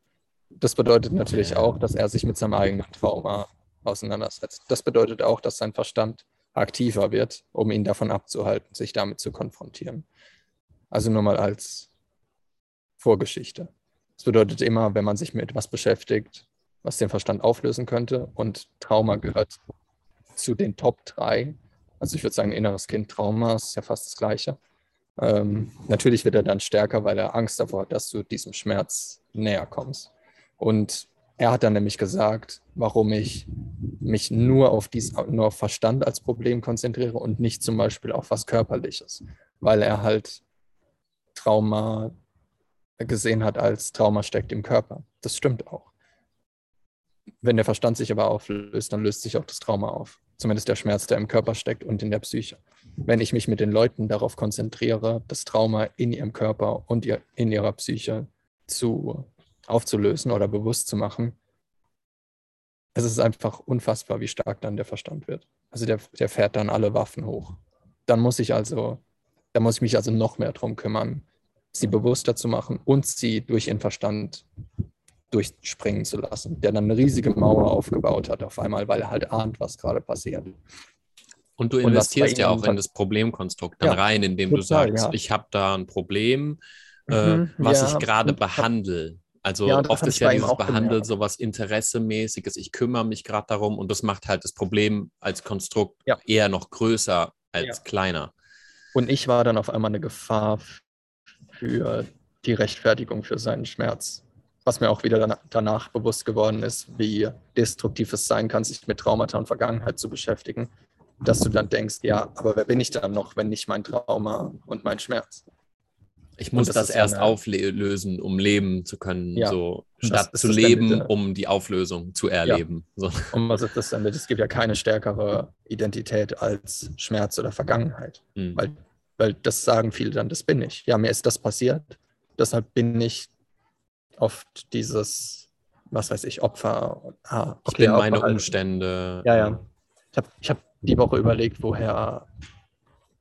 Das bedeutet natürlich auch, dass er sich mit seinem eigenen Trauma auseinandersetzt. Das bedeutet auch, dass sein Verstand aktiver wird, um ihn davon abzuhalten, sich damit zu konfrontieren. Also nur mal als Vorgeschichte. Das bedeutet immer, wenn man sich mit etwas beschäftigt, was den Verstand auflösen könnte, und Trauma gehört zu den Top 3. Also ich würde sagen, inneres Kind Trauma ist ja fast das Gleiche. Ähm, natürlich wird er dann stärker, weil er Angst davor hat, dass du diesem Schmerz näher kommst. Und er hat dann nämlich gesagt, warum ich mich nur auf, dies, nur auf Verstand als Problem konzentriere und nicht zum Beispiel auf was Körperliches, weil er halt Trauma gesehen hat als Trauma steckt im Körper. Das stimmt auch. Wenn der Verstand sich aber auflöst, dann löst sich auch das Trauma auf. Zumindest der Schmerz, der im Körper steckt und in der Psyche. Wenn ich mich mit den Leuten darauf konzentriere, das Trauma in ihrem Körper und in ihrer Psyche zu aufzulösen oder bewusst zu machen, es ist einfach unfassbar, wie stark dann der Verstand wird. Also der, der fährt dann alle Waffen hoch. Dann muss ich also, da muss ich mich also noch mehr darum kümmern, sie bewusster zu machen und sie durch ihren Verstand durchspringen zu lassen, der dann eine riesige Mauer aufgebaut hat auf einmal, weil er halt ahnt, was gerade passiert. Und du investierst ja auch in das Problemkonstrukt dann ja, rein, indem total, du sagst, ja. ich habe da ein Problem, äh, mhm, was ja, ich gerade behandle. Also ja, oft ist ja dieses Behandeln sowas Interessemäßiges. Ich kümmere mich gerade darum und das macht halt das Problem als Konstrukt ja. eher noch größer als ja. kleiner. Und ich war dann auf einmal eine Gefahr für die Rechtfertigung für seinen Schmerz. Was mir auch wieder danach bewusst geworden ist, wie destruktiv es sein kann, sich mit Traumata und Vergangenheit zu beschäftigen. Dass du dann denkst, ja, aber wer bin ich dann noch, wenn nicht mein Trauma und mein Schmerz? Ich muss das, das erst eine... auflösen, um leben zu können, ja, so statt zu leben, um die Auflösung zu erleben. Ja. So. Und was ist das denn? Es gibt ja keine stärkere Identität als Schmerz oder Vergangenheit. Mhm. Weil, weil das sagen viele dann, das bin ich. Ja, mir ist das passiert. Deshalb bin ich oft dieses, was weiß ich, Opfer. Ah, okay, ich bin Opfer meine halt. Umstände. Ja, ja. Ich habe ich hab die Woche überlegt, woher,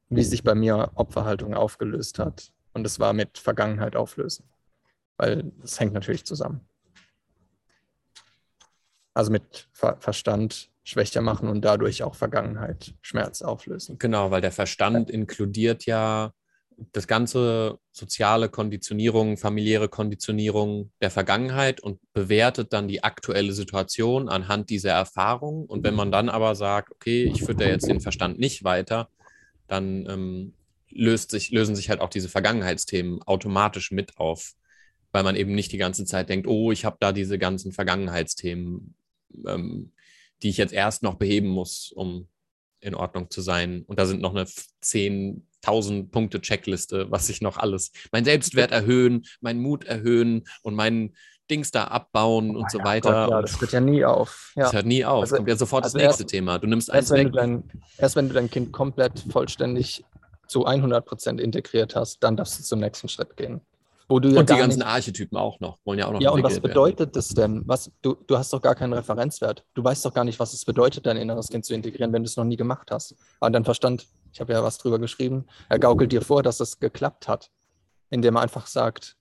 wie sich bei mir Opferhaltung aufgelöst hat und es war mit Vergangenheit auflösen, weil es hängt natürlich zusammen. Also mit Ver Verstand schwächer machen und dadurch auch Vergangenheit, Schmerz auflösen. Genau, weil der Verstand ja. inkludiert ja das ganze soziale Konditionierung, familiäre Konditionierung der Vergangenheit und bewertet dann die aktuelle Situation anhand dieser Erfahrung. Und wenn man dann aber sagt, okay, ich führe jetzt den Verstand nicht weiter, dann ähm, löst sich, lösen sich halt auch diese Vergangenheitsthemen automatisch mit auf, weil man eben nicht die ganze Zeit denkt, oh, ich habe da diese ganzen Vergangenheitsthemen, ähm, die ich jetzt erst noch beheben muss, um in Ordnung zu sein. Und da sind noch eine 10.000 Punkte Checkliste, was ich noch alles, mein Selbstwert erhöhen, meinen Mut erhöhen und meinen Dings da abbauen oh, und so weiter. Gott, ja, das hört ja nie auf. Ja. Das hört nie auf. Also, Kommt ja sofort also das nächste erst, Thema. Du nimmst eins weg. Dein, erst wenn du dein Kind komplett vollständig zu 100 Prozent integriert hast, dann darfst du zum nächsten Schritt gehen. Wo du ja und die ganzen nicht, Archetypen auch noch, wollen ja auch noch Ja, und was bedeutet werden. das denn? Was, du, du hast doch gar keinen Referenzwert. Du weißt doch gar nicht, was es bedeutet, dein inneres Kind zu integrieren, wenn du es noch nie gemacht hast. Aber dein Verstand, ich habe ja was drüber geschrieben, er gaukelt dir vor, dass es geklappt hat, indem er einfach sagt,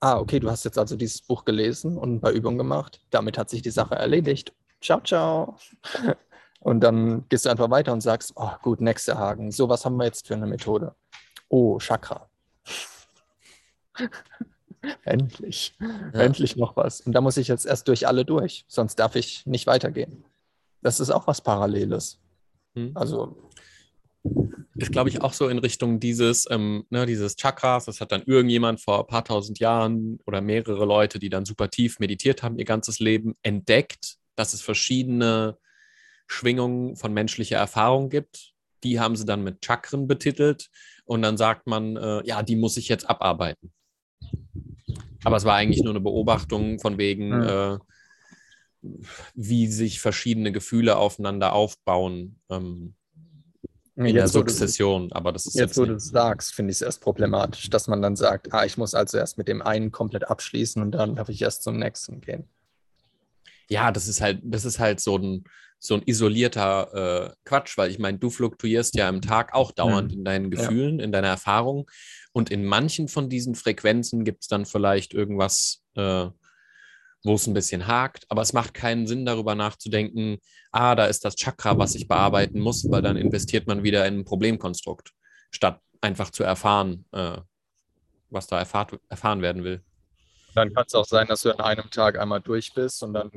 ah, okay, du hast jetzt also dieses Buch gelesen und ein paar Übungen gemacht, damit hat sich die Sache erledigt. Ciao, ciao. Und dann gehst du einfach weiter und sagst, oh gut, nächster Haken. So, was haben wir jetzt für eine Methode? Oh, Chakra. endlich. Ja. Endlich noch was. Und da muss ich jetzt erst durch alle durch, sonst darf ich nicht weitergehen. Das ist auch was Paralleles. Hm. Also. Ist, glaube ich, auch so in Richtung dieses, ähm, ne, dieses Chakras. Das hat dann irgendjemand vor ein paar tausend Jahren oder mehrere Leute, die dann super tief meditiert haben, ihr ganzes Leben entdeckt, dass es verschiedene Schwingungen von menschlicher Erfahrung gibt. Die haben sie dann mit Chakren betitelt und dann sagt man, äh, ja, die muss ich jetzt abarbeiten. Aber es war eigentlich nur eine Beobachtung von wegen, mhm. äh, wie sich verschiedene Gefühle aufeinander aufbauen ähm, in der Sukzession. Du, Aber das ist jetzt, jetzt wo du sagst, finde ich es erst problematisch, dass man dann sagt, ah, ich muss also erst mit dem einen komplett abschließen und dann darf ich erst zum nächsten gehen. Ja, das ist halt, das ist halt so ein, so ein isolierter äh, Quatsch, weil ich meine, du fluktuierst ja im Tag auch dauernd mhm. in deinen Gefühlen, ja. in deiner Erfahrung. Und in manchen von diesen Frequenzen gibt es dann vielleicht irgendwas, äh, wo es ein bisschen hakt, aber es macht keinen Sinn, darüber nachzudenken, ah, da ist das Chakra, was ich bearbeiten muss, weil dann investiert man wieder in ein Problemkonstrukt, statt einfach zu erfahren, äh, was da erfahrt, erfahren werden will. Dann kann es auch sein, dass du an einem Tag einmal durch bist und dann,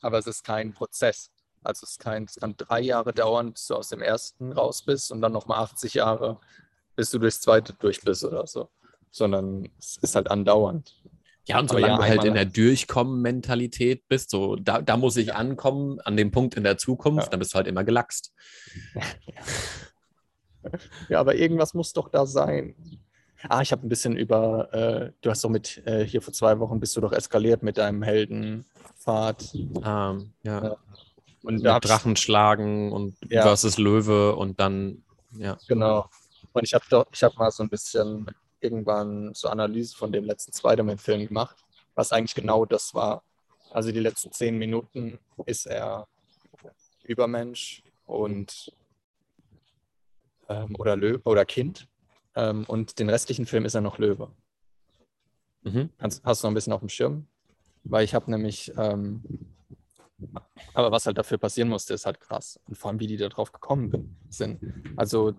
aber es ist kein Prozess. Also es, kein, es kann drei Jahre dauern, bis du aus dem ersten raus bist und dann nochmal 80 Jahre, bis du durchs zweite durch bist oder so. Sondern es ist halt andauernd. Ja, und solange du halt in der Durchkommen-Mentalität bist, so da, da muss ich ja. ankommen, an dem Punkt in der Zukunft, ja. dann bist du halt immer gelachst. ja, aber irgendwas muss doch da sein. Ah, ich habe ein bisschen über, äh, du hast doch mit, äh, hier vor zwei Wochen bist du doch eskaliert mit deinem Heldenpfad. Ähm, ja. ja. Und mit Drachen schlagen und ja. versus Löwe und dann, ja. Genau. Und ich habe doch, ich habe mal so ein bisschen irgendwann so Analyse von dem letzten Spider-Man-Film gemacht, was eigentlich genau das war. Also die letzten zehn Minuten ist er Übermensch und ähm, oder Löwe oder Kind. Ähm, und den restlichen Film ist er noch Löwe. Mhm. Hast, hast, du noch ein bisschen auf dem Schirm? Weil ich habe nämlich, ähm, aber was halt dafür passieren musste, ist halt krass. Und vor allem, wie die da drauf gekommen sind. Also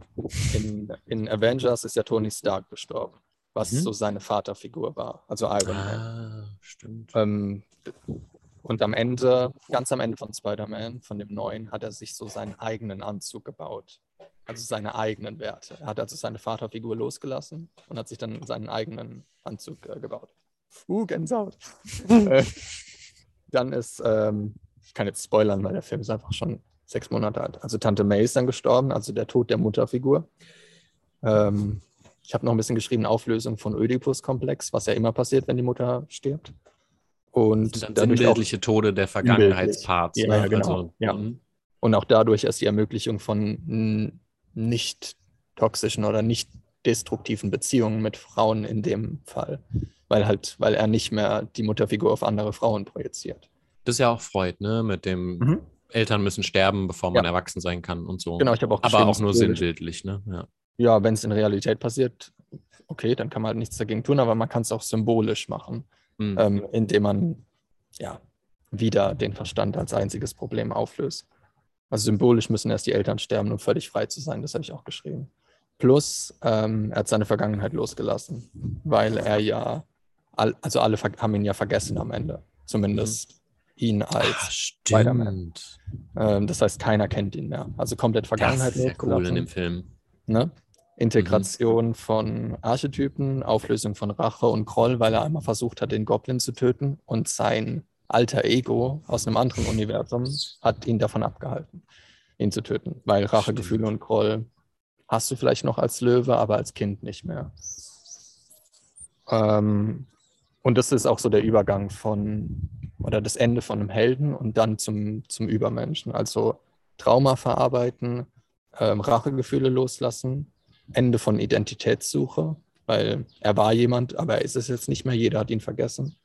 in, in Avengers ist ja Tony Stark gestorben, was mhm. so seine Vaterfigur war, also Iron Man. Ah, stimmt. Ähm, und am Ende, ganz am Ende von Spider-Man, von dem neuen, hat er sich so seinen eigenen Anzug gebaut also seine eigenen Werte. Er hat also seine Vaterfigur losgelassen und hat sich dann seinen eigenen Anzug äh, gebaut. Uh, Gänsehaut. äh, dann ist, ähm, ich kann jetzt spoilern, weil der Film ist einfach schon sechs Monate alt. Also Tante May ist dann gestorben, also der Tod der Mutterfigur. Ähm, ich habe noch ein bisschen geschrieben, Auflösung von Oedipus-Komplex, was ja immer passiert, wenn die Mutter stirbt. Und sind sinnbildliche Tode der Vergangenheitsparts. Ja, ne? ja, genau. Also, ja. Mhm. Und auch dadurch ist die Ermöglichung von nicht toxischen oder nicht destruktiven Beziehungen mit Frauen in dem Fall, weil halt, weil er nicht mehr die Mutterfigur auf andere Frauen projiziert. Das ist ja auch Freud, ne? Mit dem mhm. Eltern müssen sterben, bevor man ja. erwachsen sein kann und so. Genau, ich habe auch Aber auch nur sinnbildlich, ne? Ja, ja wenn es in Realität passiert, okay, dann kann man halt nichts dagegen tun, aber man kann es auch symbolisch machen, mhm. ähm, indem man ja wieder den Verstand als einziges Problem auflöst. Also symbolisch müssen erst die Eltern sterben, um völlig frei zu sein. Das habe ich auch geschrieben. Plus, ähm, er hat seine Vergangenheit losgelassen, weil er ja, all, also alle haben ihn ja vergessen am Ende. Zumindest mhm. Ihn als Spider-Man. Ähm, das heißt, keiner kennt ihn mehr. Also komplett Vergangenheit das ist sehr cool in dem Film. Ne? Integration mhm. von Archetypen, Auflösung von Rache und Groll, weil er einmal versucht hat, den Goblin zu töten und sein alter Ego aus einem anderen Universum hat ihn davon abgehalten, ihn zu töten. Weil Rachegefühle und Groll hast du vielleicht noch als Löwe, aber als Kind nicht mehr. Ähm, und das ist auch so der Übergang von, oder das Ende von einem Helden und dann zum, zum Übermenschen. Also Trauma verarbeiten, ähm, Rachegefühle loslassen, Ende von Identitätssuche, weil er war jemand, aber er ist es jetzt nicht mehr, jeder hat ihn vergessen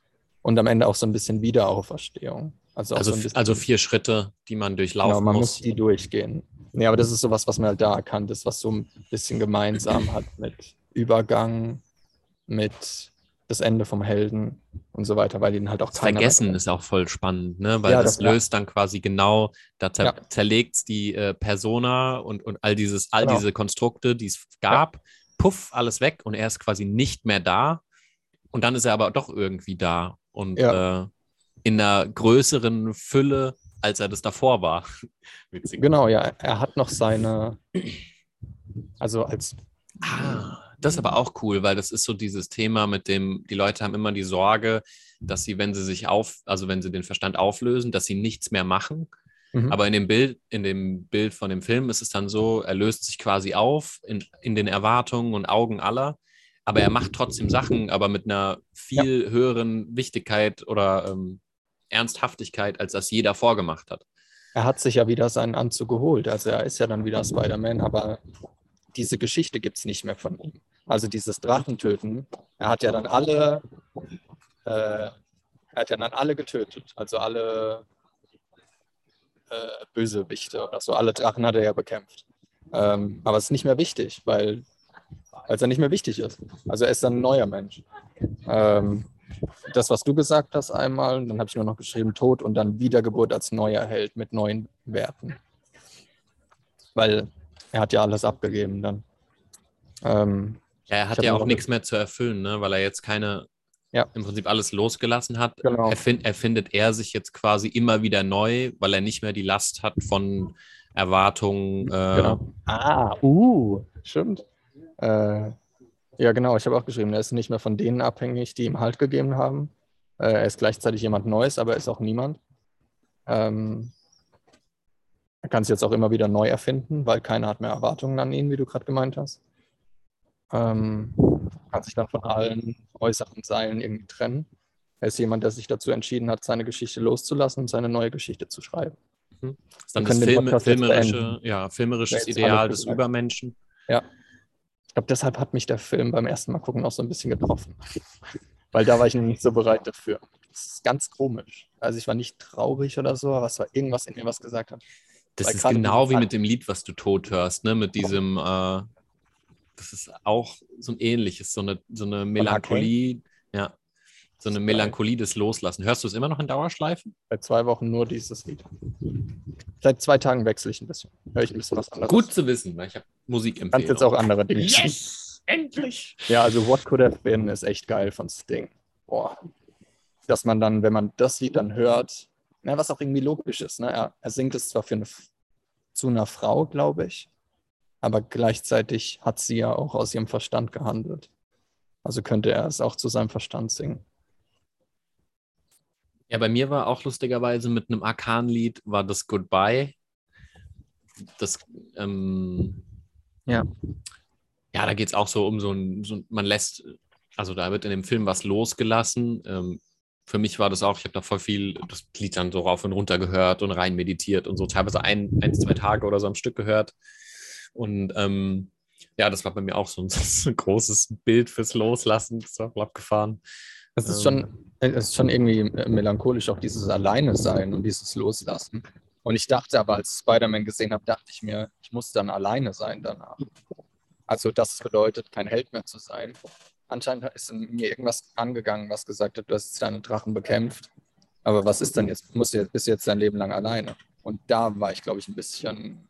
und am Ende auch so ein bisschen Wiederauferstehung. Also, also, so also vier Schritte, die man durchlaufen genau, man muss. muss die durchgehen. Ja, aber das ist sowas, was man halt da erkannt ist, was so ein bisschen gemeinsam hat mit Übergang, mit das Ende vom Helden und so weiter, weil ihn halt auch das Vergessen ist auch voll spannend, ne? Weil ja, das, das, löst ja. dann quasi genau, da zer ja. zerlegt es die äh, Persona und, und all dieses, all genau. diese Konstrukte, die es gab, puff, alles weg und er ist quasi nicht mehr da. Und dann ist er aber doch irgendwie da und äh, in einer größeren Fülle, als er das davor war. genau, ja. Er hat noch seine, also als. Ah, das ist aber auch cool, weil das ist so dieses Thema, mit dem die Leute haben immer die Sorge, dass sie, wenn sie sich auf, also wenn sie den Verstand auflösen, dass sie nichts mehr machen. Mhm. Aber in dem Bild, in dem Bild von dem Film ist es dann so, er löst sich quasi auf in, in den Erwartungen und Augen aller aber er macht trotzdem Sachen, aber mit einer viel ja. höheren Wichtigkeit oder ähm, Ernsthaftigkeit, als das jeder vorgemacht hat. Er hat sich ja wieder seinen Anzug geholt. Also er ist ja dann wieder Spider-Man, aber diese Geschichte gibt es nicht mehr von ihm. Also dieses Drachentöten, er hat ja dann alle, äh, er hat ja dann alle getötet. Also alle äh, Bösewichte oder so, alle Drachen hat er ja bekämpft. Ähm, aber es ist nicht mehr wichtig, weil als er nicht mehr wichtig ist. Also er ist dann ein neuer Mensch. Ähm, das, was du gesagt hast, einmal. Dann habe ich nur noch geschrieben Tod und dann Wiedergeburt als neuer Held mit neuen Werten. Weil er hat ja alles abgegeben dann. Ähm, ja, er hat ja auch nichts mehr zu erfüllen, ne? weil er jetzt keine, ja. im Prinzip alles losgelassen hat. Genau. Erfind, erfindet er sich jetzt quasi immer wieder neu, weil er nicht mehr die Last hat von Erwartungen. Äh, genau. Ah, uh, stimmt. Äh, ja, genau, ich habe auch geschrieben, er ist nicht mehr von denen abhängig, die ihm Halt gegeben haben. Äh, er ist gleichzeitig jemand Neues, aber er ist auch niemand. Ähm, er kann es jetzt auch immer wieder neu erfinden, weil keiner hat mehr Erwartungen an ihn, wie du gerade gemeint hast. Ähm, kann sich dann von allen äußeren Seilen irgendwie trennen. Er ist jemand, der sich dazu entschieden hat, seine Geschichte loszulassen und seine neue Geschichte zu schreiben. Mhm. Dann das Film, filmerische, ja, filmerisches Ideal des Übermenschen. Ja. Ich glaube, deshalb hat mich der Film beim ersten Mal gucken auch so ein bisschen getroffen. Weil da war ich nicht so bereit dafür. Das ist ganz komisch. Also ich war nicht traurig oder so, aber es war irgendwas in mir, was gesagt hat. Das ist genau wie mit dem Lied, was du tot hörst, ne? Mit diesem, äh, das ist auch so ein ähnliches, so eine, so eine Melancholie, ja, so eine Melancholie des Loslassen. Hörst du es immer noch in Dauerschleifen? Seit zwei Wochen nur dieses Lied. Seit zwei Tagen wechsle ich ein bisschen. Höre ich ein bisschen was anderes. Gut zu wissen, weil ich habe Musik im Kannst jetzt auch andere Dinge Yes! Endlich! Ja, also What Could Have Been ist echt geil von Sting. Boah. Dass man dann, wenn man das Lied dann hört, na, was auch irgendwie logisch ist. Ne? Er, er singt es zwar für eine, zu einer Frau, glaube ich, aber gleichzeitig hat sie ja auch aus ihrem Verstand gehandelt. Also könnte er es auch zu seinem Verstand singen. Ja, bei mir war auch lustigerweise mit einem Arkan-Lied war das Goodbye. Das, ähm, ja. Ja, da geht es auch so um so ein, so, man lässt, also da wird in dem Film was losgelassen. Ähm, für mich war das auch, ich habe da voll viel das Lied dann so rauf und runter gehört und rein meditiert und so teilweise ein, ein zwei Tage oder so am Stück gehört. Und ähm, ja, das war bei mir auch so ein, so ein, großes Bild fürs Loslassen. Das war abgefahren. Es ist, schon, ähm. es ist schon irgendwie melancholisch, auch dieses Alleine-Sein und dieses Loslassen. Und ich dachte aber, als ich Spider-Man gesehen habe, dachte ich mir, ich muss dann alleine sein danach. Also das bedeutet, kein Held mehr zu sein. Anscheinend ist mir irgendwas angegangen, was gesagt hat, du hast deine Drachen bekämpft. Aber was ist denn jetzt? Musst du jetzt, bist du jetzt dein Leben lang alleine? Und da war ich, glaube ich, ein bisschen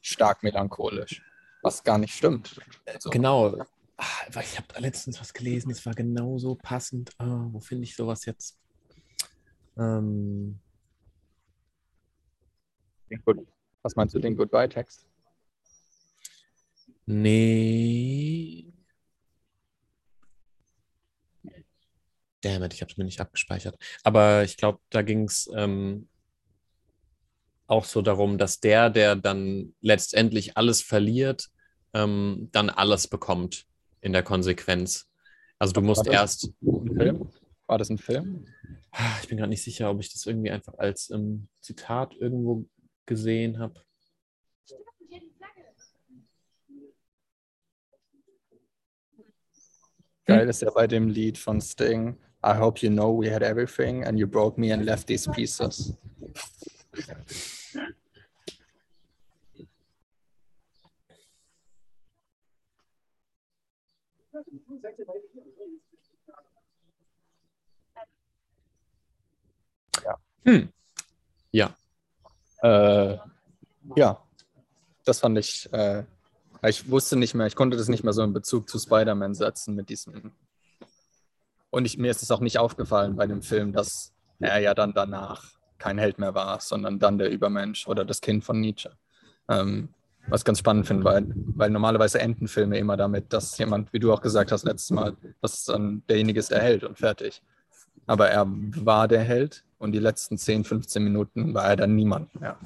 stark melancholisch, was gar nicht stimmt. Also, genau. Ach, ich habe letztens was gelesen, es war genauso passend. Oh, wo finde ich sowas jetzt? Ähm, was meinst du, den Goodbye-Text? Nee. Damn it, ich habe es mir nicht abgespeichert. Aber ich glaube, da ging es ähm, auch so darum, dass der, der dann letztendlich alles verliert, ähm, dann alles bekommt in der Konsequenz. Also du musst erst. War das ein Film? Ah, ich bin gerade nicht sicher, ob ich das irgendwie einfach als ähm, Zitat irgendwo gesehen habe. Geil ist ja bei dem Lied von Sting. I hope you know we had everything and you broke me and left these pieces. Ja. Hm. Ja. Äh, ja, das fand ich. Äh, ich wusste nicht mehr, ich konnte das nicht mehr so in Bezug zu Spider-Man setzen mit diesem. Und ich, mir ist es auch nicht aufgefallen bei dem Film, dass er ja dann danach kein Held mehr war, sondern dann der Übermensch oder das Kind von Nietzsche. Ähm, was ich ganz spannend finde, weil, weil normalerweise enden Filme immer damit, dass jemand, wie du auch gesagt hast letztes Mal, dass dann derjenige ist der Held und fertig. Aber er war der Held und die letzten 10, 15 Minuten war er dann niemand mehr.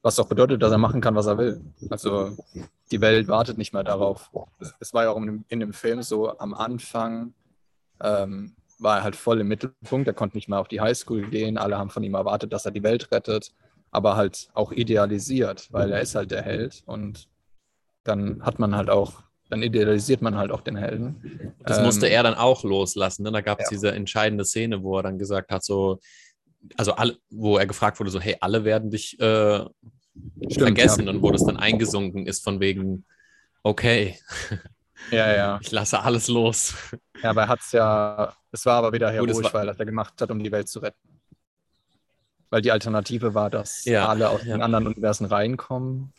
Was auch bedeutet, dass er machen kann, was er will. Also die Welt wartet nicht mehr darauf. Es war ja auch in dem, in dem Film so, am Anfang ähm, war er halt voll im Mittelpunkt. Er konnte nicht mehr auf die Highschool gehen. Alle haben von ihm erwartet, dass er die Welt rettet aber halt auch idealisiert, weil er ist halt der Held und dann hat man halt auch, dann idealisiert man halt auch den Helden. Das ähm, musste er dann auch loslassen. Ne? Da gab es ja. diese entscheidende Szene, wo er dann gesagt hat, so, also alle, wo er gefragt wurde, so, hey, alle werden dich äh, Stimmt, vergessen ja. und wo das dann eingesunken ist von wegen, okay. Ja, ja. Ich lasse alles los. Ja, aber er hat es ja Es war aber wieder Gut, heroisch, war- weil er das gemacht hat, um die Welt zu retten. Weil die Alternative war, dass Ja, alle aus ja. den anderen Universen reinkommen.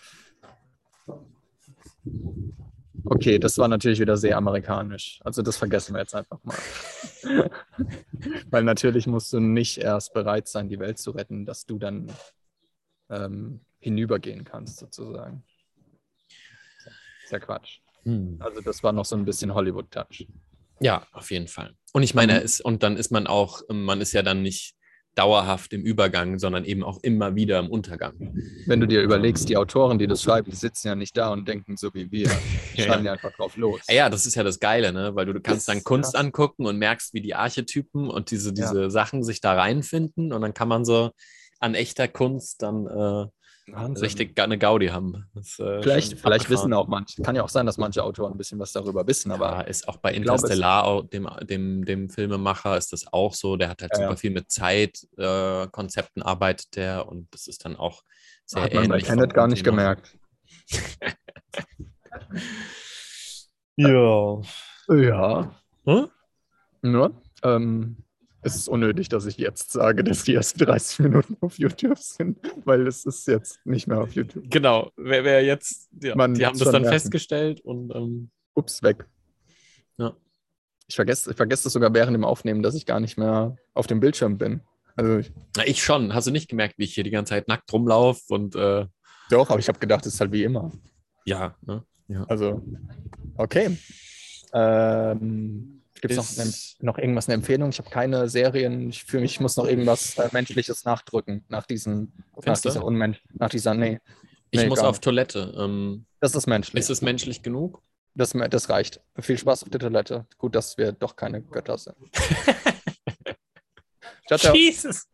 Okay, das war natürlich wieder sehr amerikanisch. Also das vergessen wir jetzt einfach mal. Weil natürlich musst du nicht erst bereit sein, die Welt zu retten, dass du dann ähm, hinübergehen kannst, sozusagen. Ist ja Quatsch. Hm. Also das war noch so ein bisschen Hollywood-Touch. Ja, auf jeden Fall. Und ich meine, Mhm. er ist, und dann ist man auch, man ist ja dann nicht dauerhaft im Übergang, sondern eben auch immer wieder im Untergang. Wenn du dir überlegst, die Autoren, die das schreiben, die sitzen ja nicht da und denken so wie wir. Die Ja, schreiben ja. ja einfach drauf los. Ah Ja, das ist ja das Geile, ne? Weil du, du kannst Das dann Kunst krass. angucken und merkst, wie die Archetypen und diese, Ja. diese Sachen sich da reinfinden und dann kann man so an echter Kunst dann äh, Wahnsinn. richtig eine Gaudi haben. Das, äh, Vielleicht, vielleicht wissen auch manche, kann ja auch sein, dass manche Autoren ein bisschen was darüber wissen, Aber aber ist auch bei Interstellar, dem, dem, dem Filmemacher, ist das auch so. Der hat halt Ja, ja. super viel mit Zeitkonzepten äh, arbeitet der und das ist dann auch sehr hat man bei ähnlich. Tenet gar nicht Thema. gemerkt. Ja. Ja. Hm? Nur, ähm, es ist unnötig, dass ich jetzt sage, dass die ersten 30 Minuten auf YouTube sind, weil es ist jetzt nicht mehr auf YouTube. Genau, wer, wer jetzt, ja, Man die haben das dann merken. festgestellt und ähm, Ups, weg. Ja. Ich vergesse, ich vergesse das sogar während dem Aufnehmen, dass ich gar nicht mehr auf dem Bildschirm bin. Also ich, na, ich schon. Hast du nicht gemerkt, wie ich hier die ganze Zeit nackt rumlaufe und äh, doch, aber ich habe gedacht, es ist halt wie immer. ja, ne? Also, okay. Ähm, Gibt es noch, noch irgendwas, eine Empfehlung? Ich habe keine Serien. Ich fühle mich, ich muss noch irgendwas äh, Menschliches nachdrücken nach diesen, nach dieser Unmensch, nach dieser, nee, Ich Nee, muss auf Toilette. Ähm, das ist menschlich. ist es menschlich genug? Das, das reicht. Viel Spaß auf der Toilette. Gut, dass wir doch keine Götter sind. ciao, ciao. Jesus.